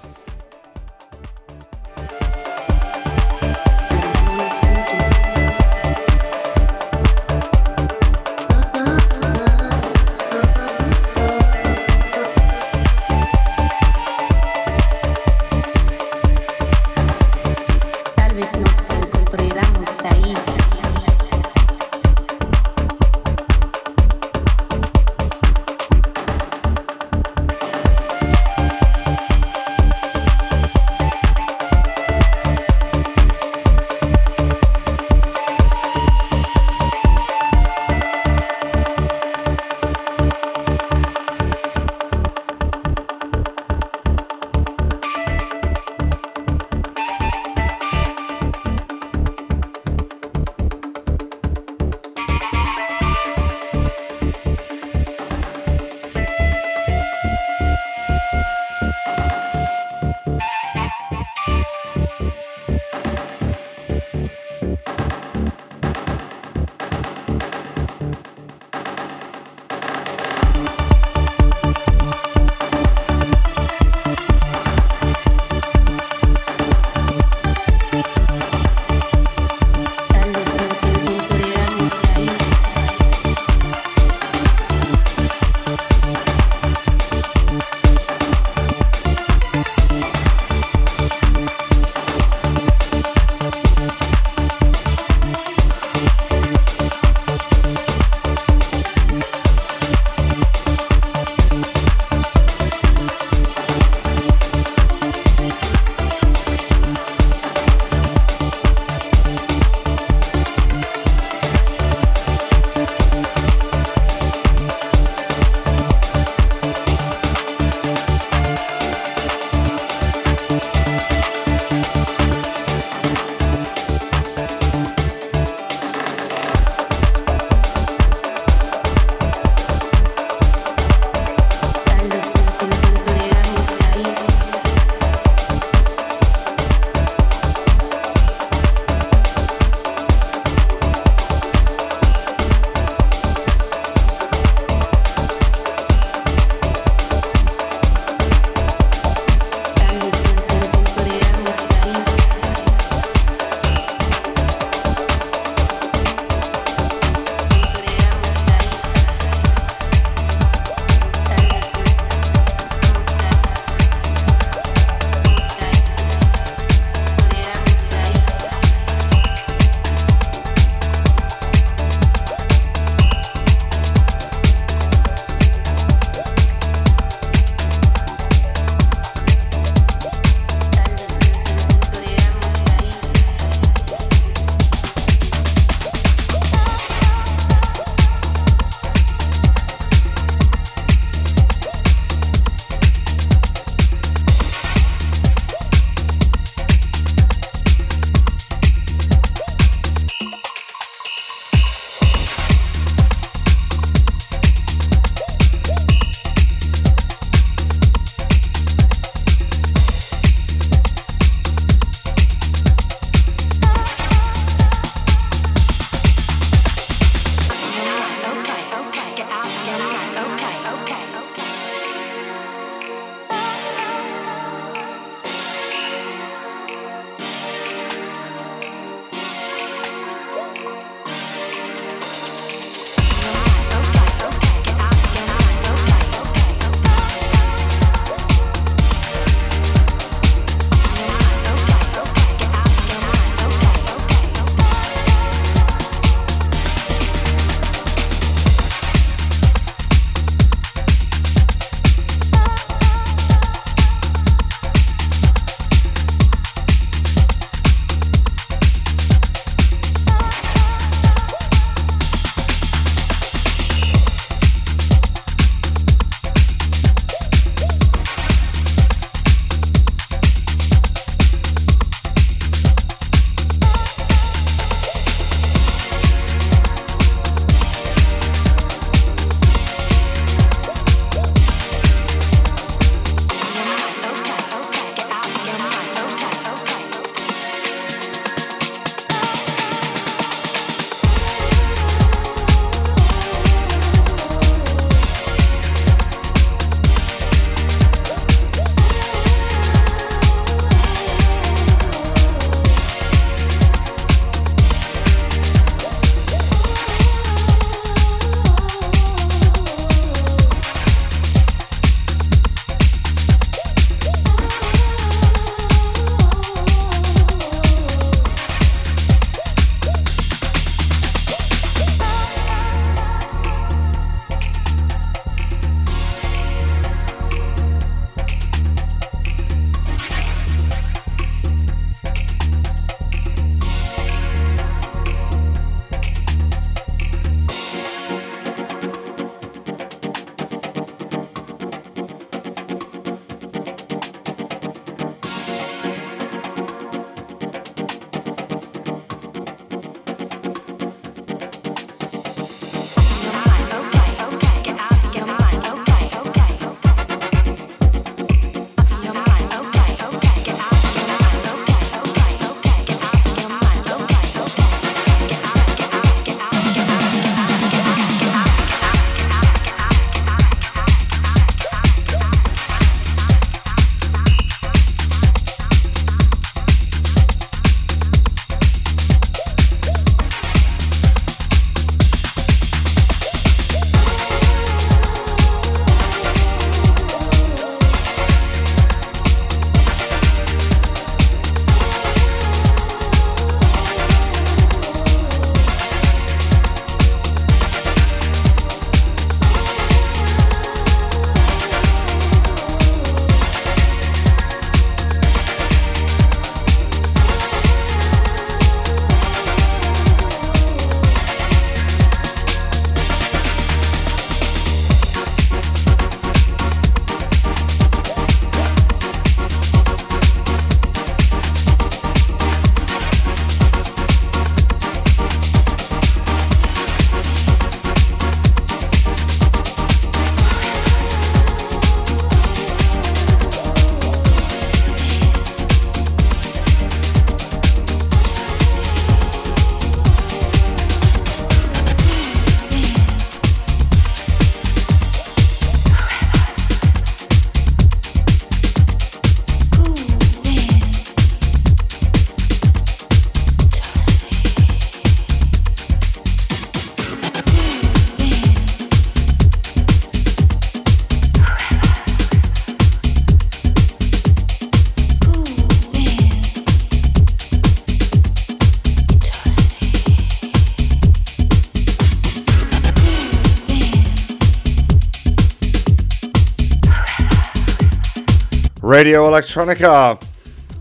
Radio Electronica.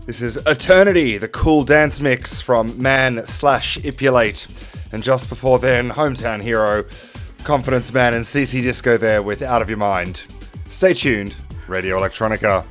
This is Eternity, the cool dance mix from Man slash Ipulate. And just before then, Hometown Hero, Confidence Man, and CC Disco there with Out of Your Mind. Stay tuned, Radio Electronica.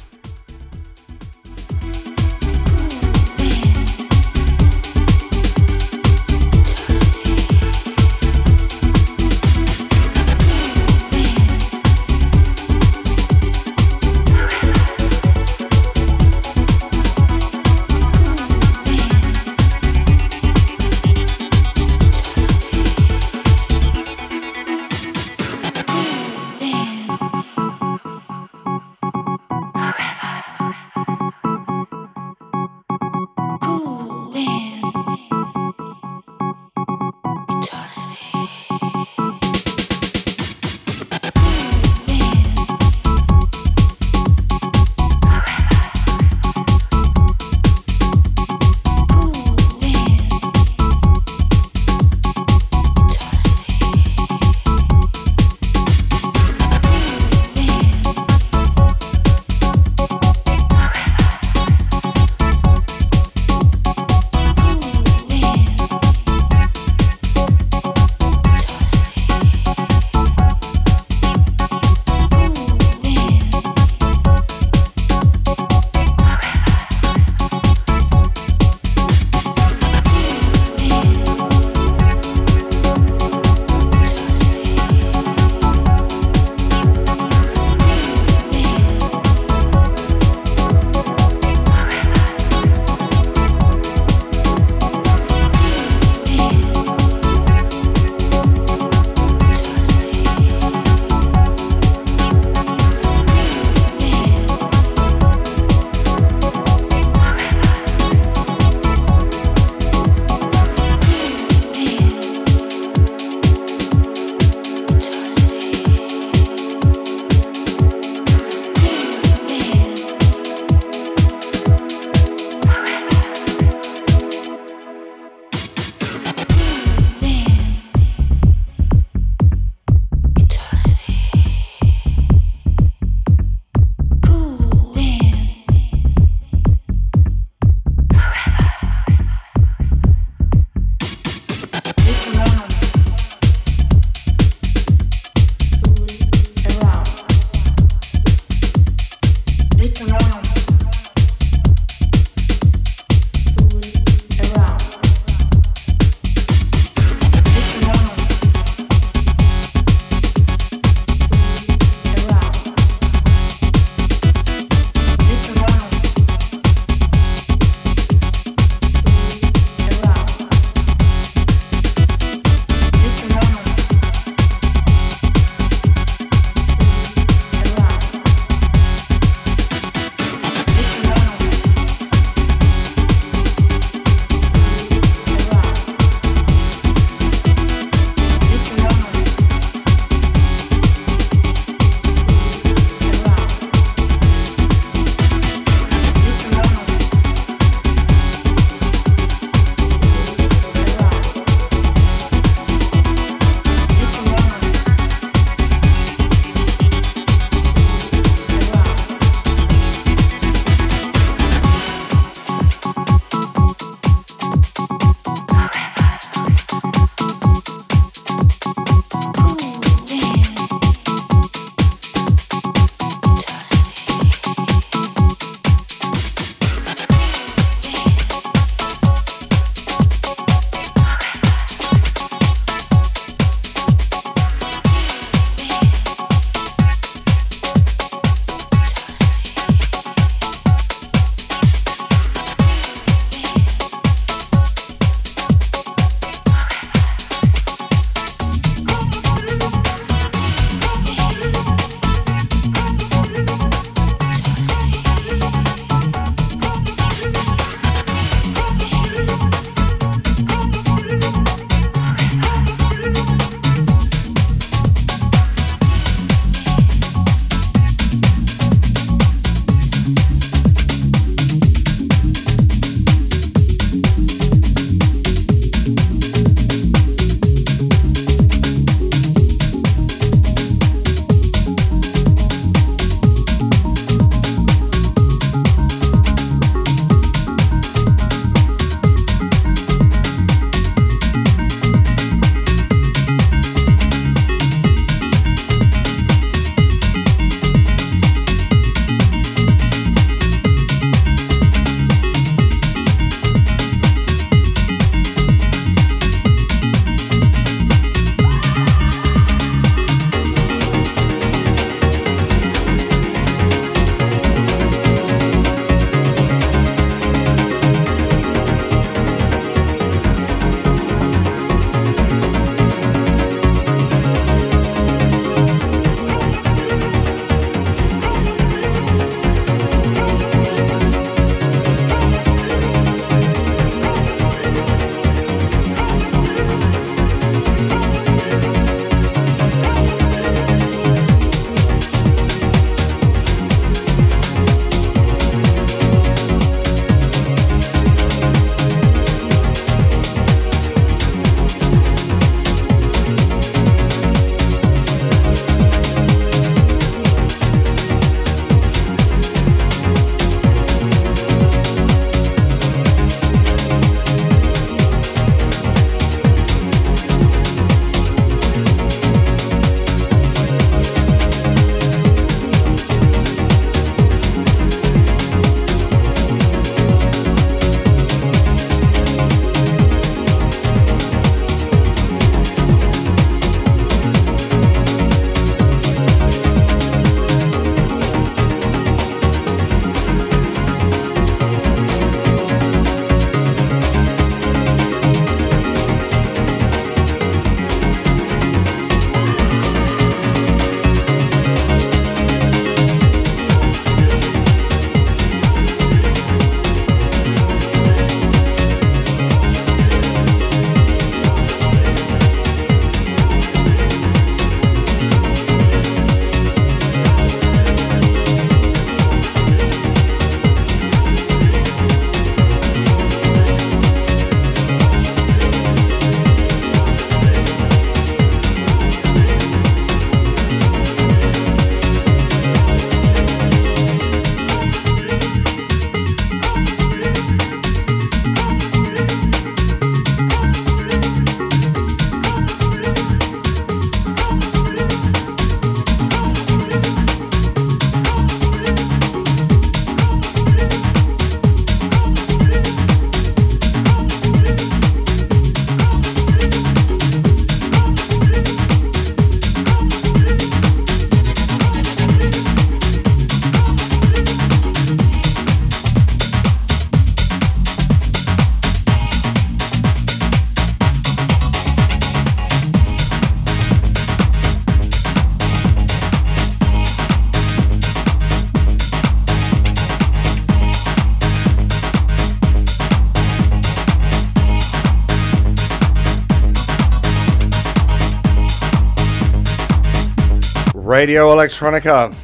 Radio Electronica.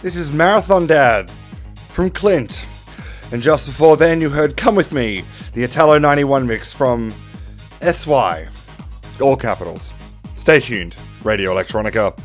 This is Marathon Dad from Clint. And just before then, you heard Come With Me, the Italo 91 mix from SY. All capitals. Stay tuned. Radio Electronica.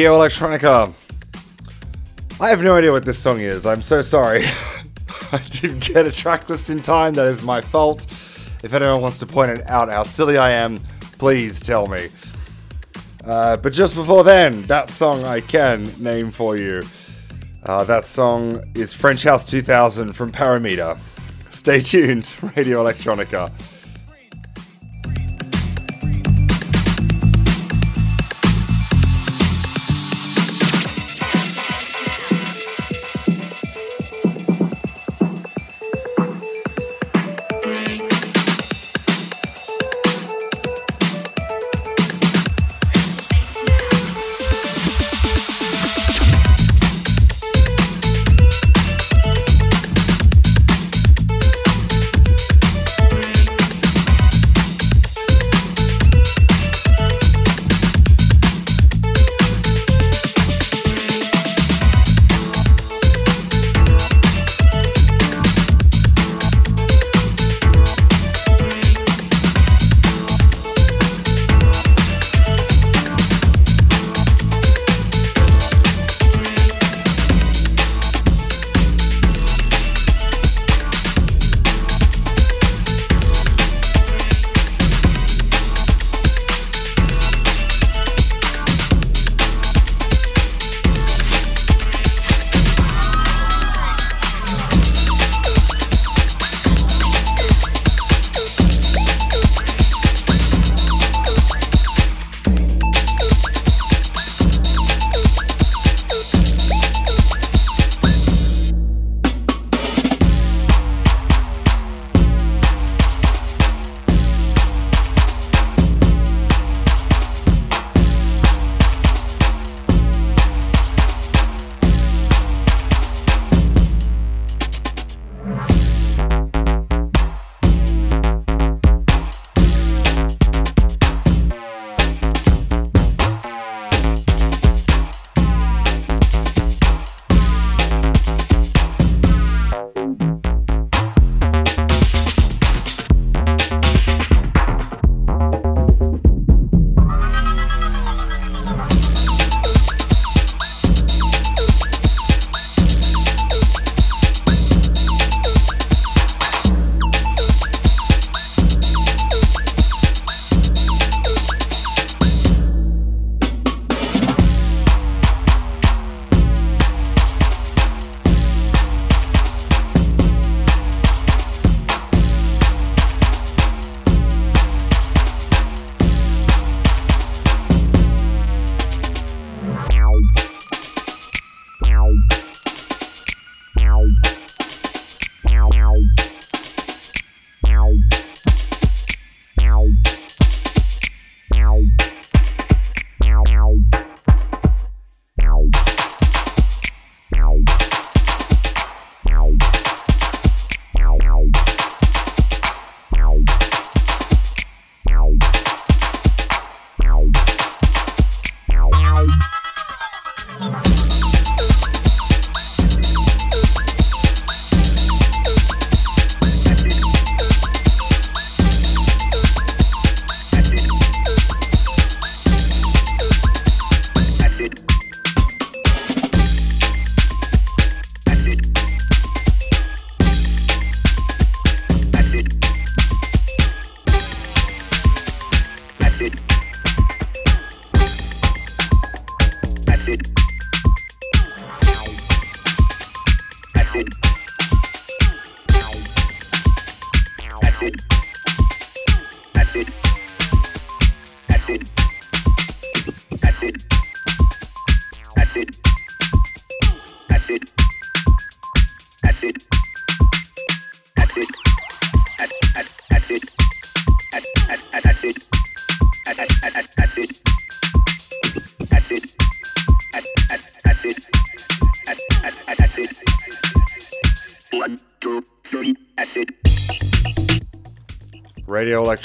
Radio Electronica. I have no idea what this song is. I'm so sorry. (laughs) I didn't get a track list in time. That is my fault. If anyone wants to point it out how silly I am, please tell me. Uh, but just before then, that song I can name for you. Uh, that song is French House 2000 from Parameter. Stay tuned, (laughs) Radio Electronica.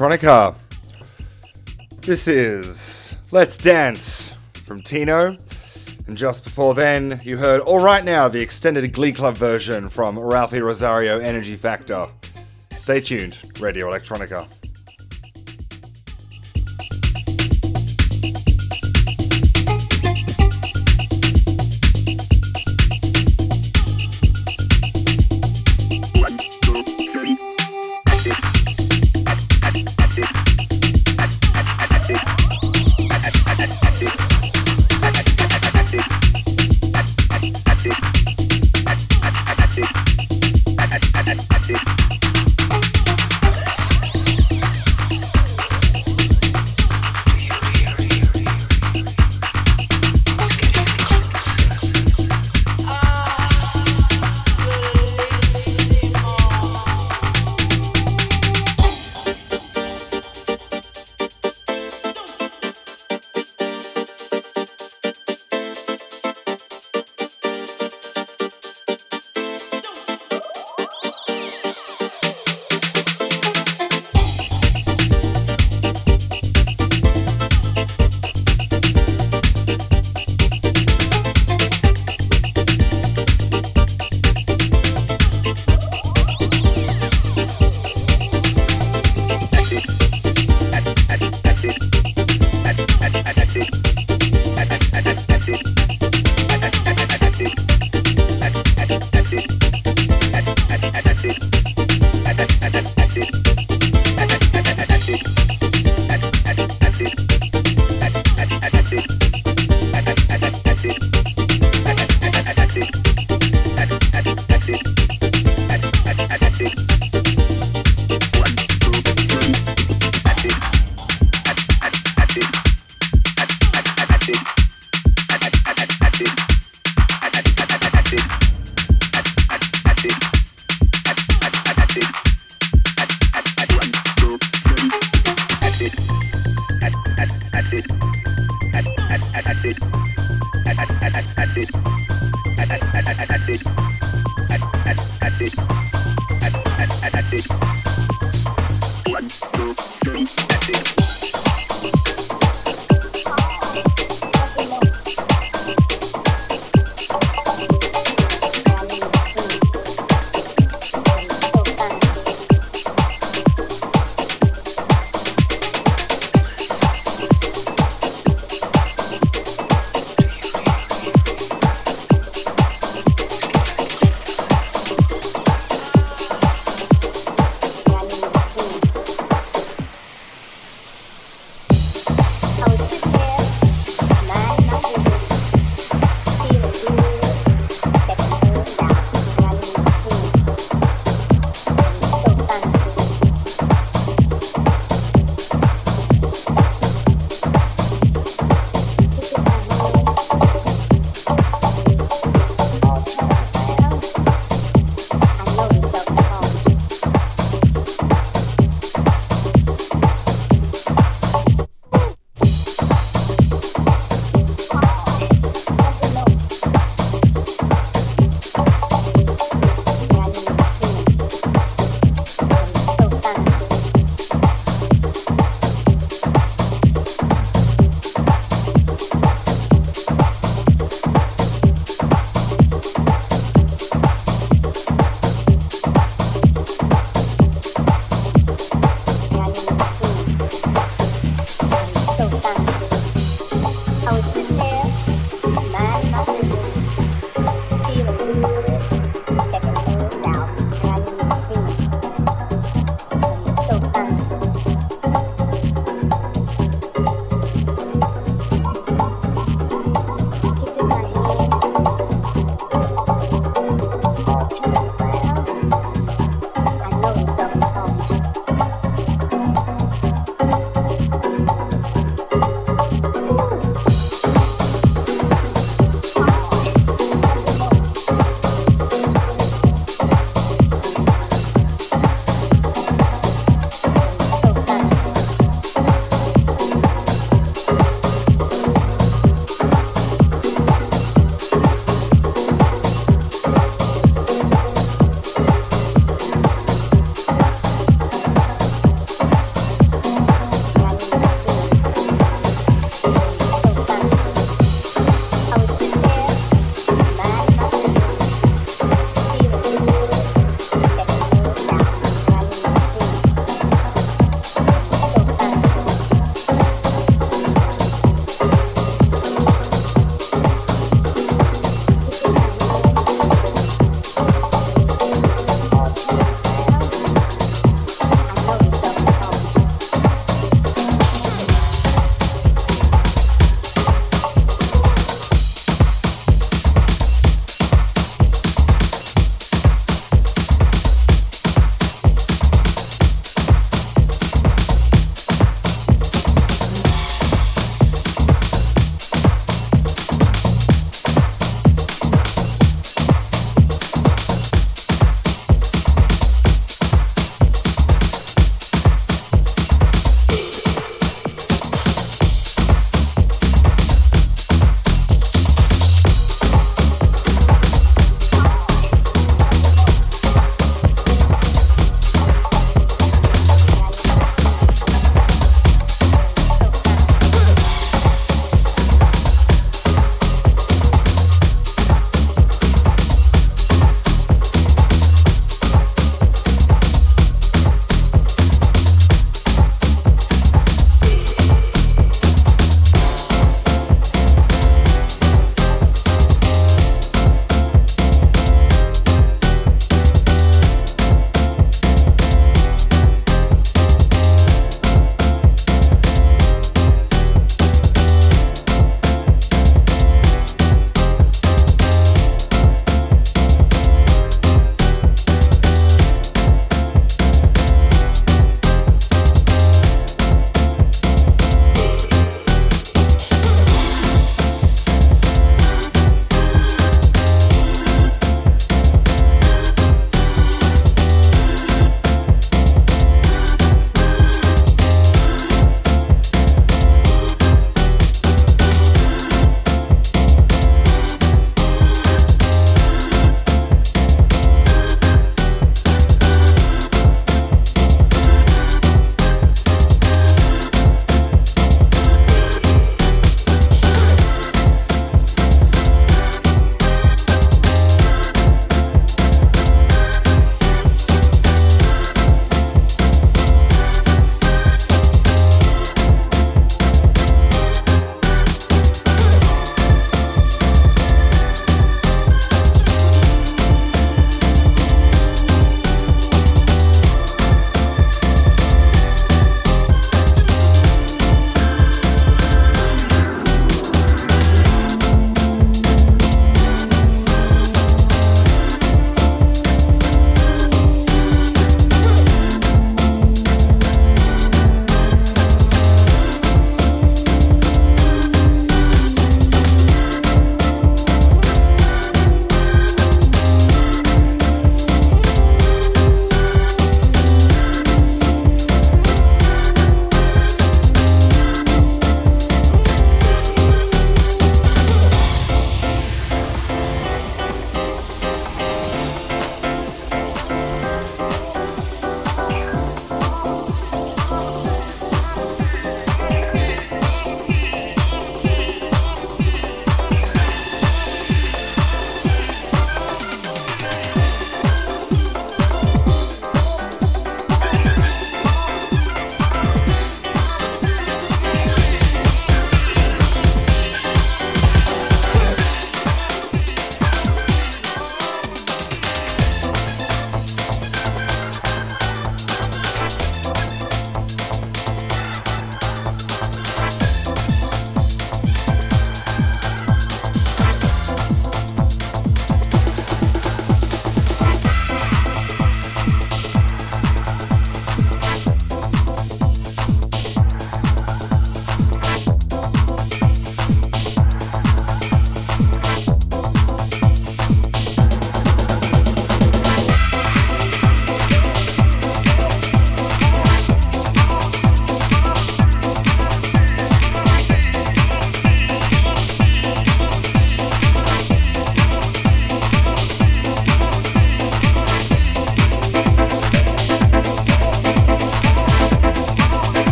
Electronica. This is Let's Dance from Tino. And just before then, you heard All Right Now, the extended Glee Club version from Ralphi Rosario Energy Factor. Stay tuned, Radio Electronica.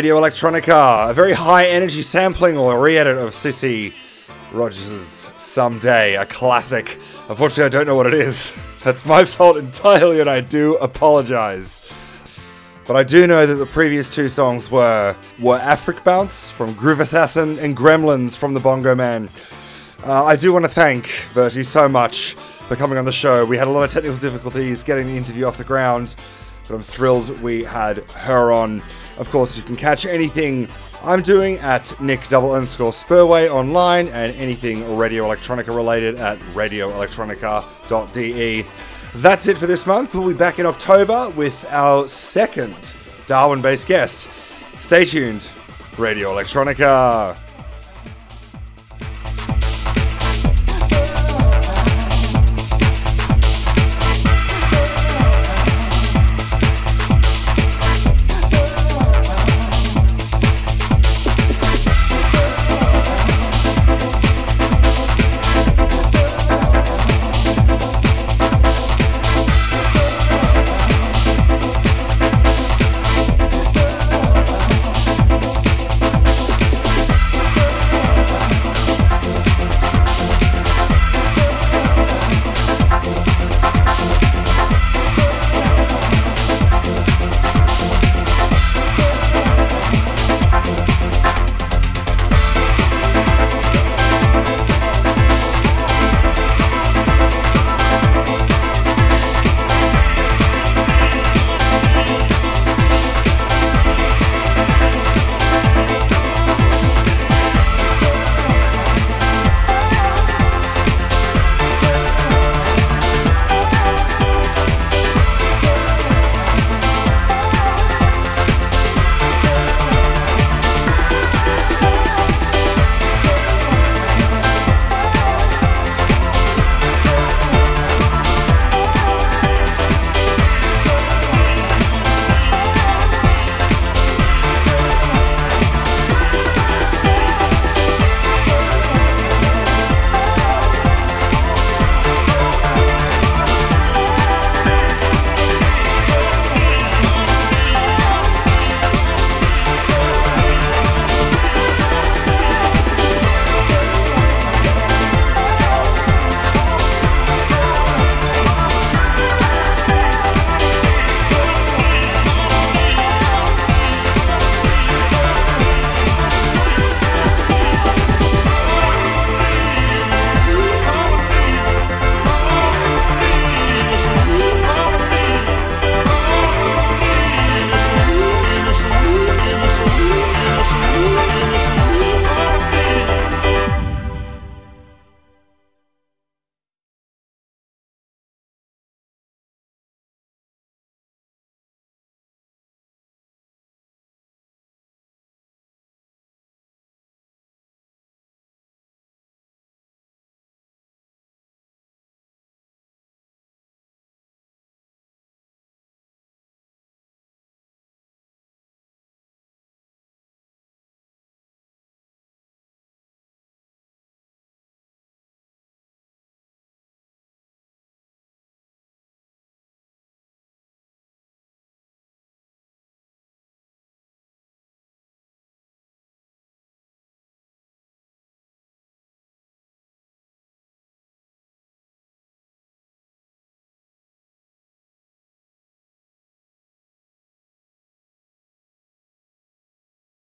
Radio Electronica, a very high energy sampling or re edit of CeCe Rogers' Someday, a classic. Unfortunately, I don't know what it is. (laughs) That's my fault entirely, and I do apologize. But I do know that the previous two songs were were Afric Bounce from Groove Assassin and Gremlins from the Bongo Man. Uh, I do want to thank Bertie so much for coming on the show. We had a lot of technical difficulties getting the interview off the ground, but I'm thrilled we had her on. Of course, you can catch anything I'm doing at Nick double underscore Spurway online and anything Radio Electronica related at radioelectronica.de. That's it for this month. We'll be back in October with our second Darwin based guest. Stay tuned, Radio Electronica.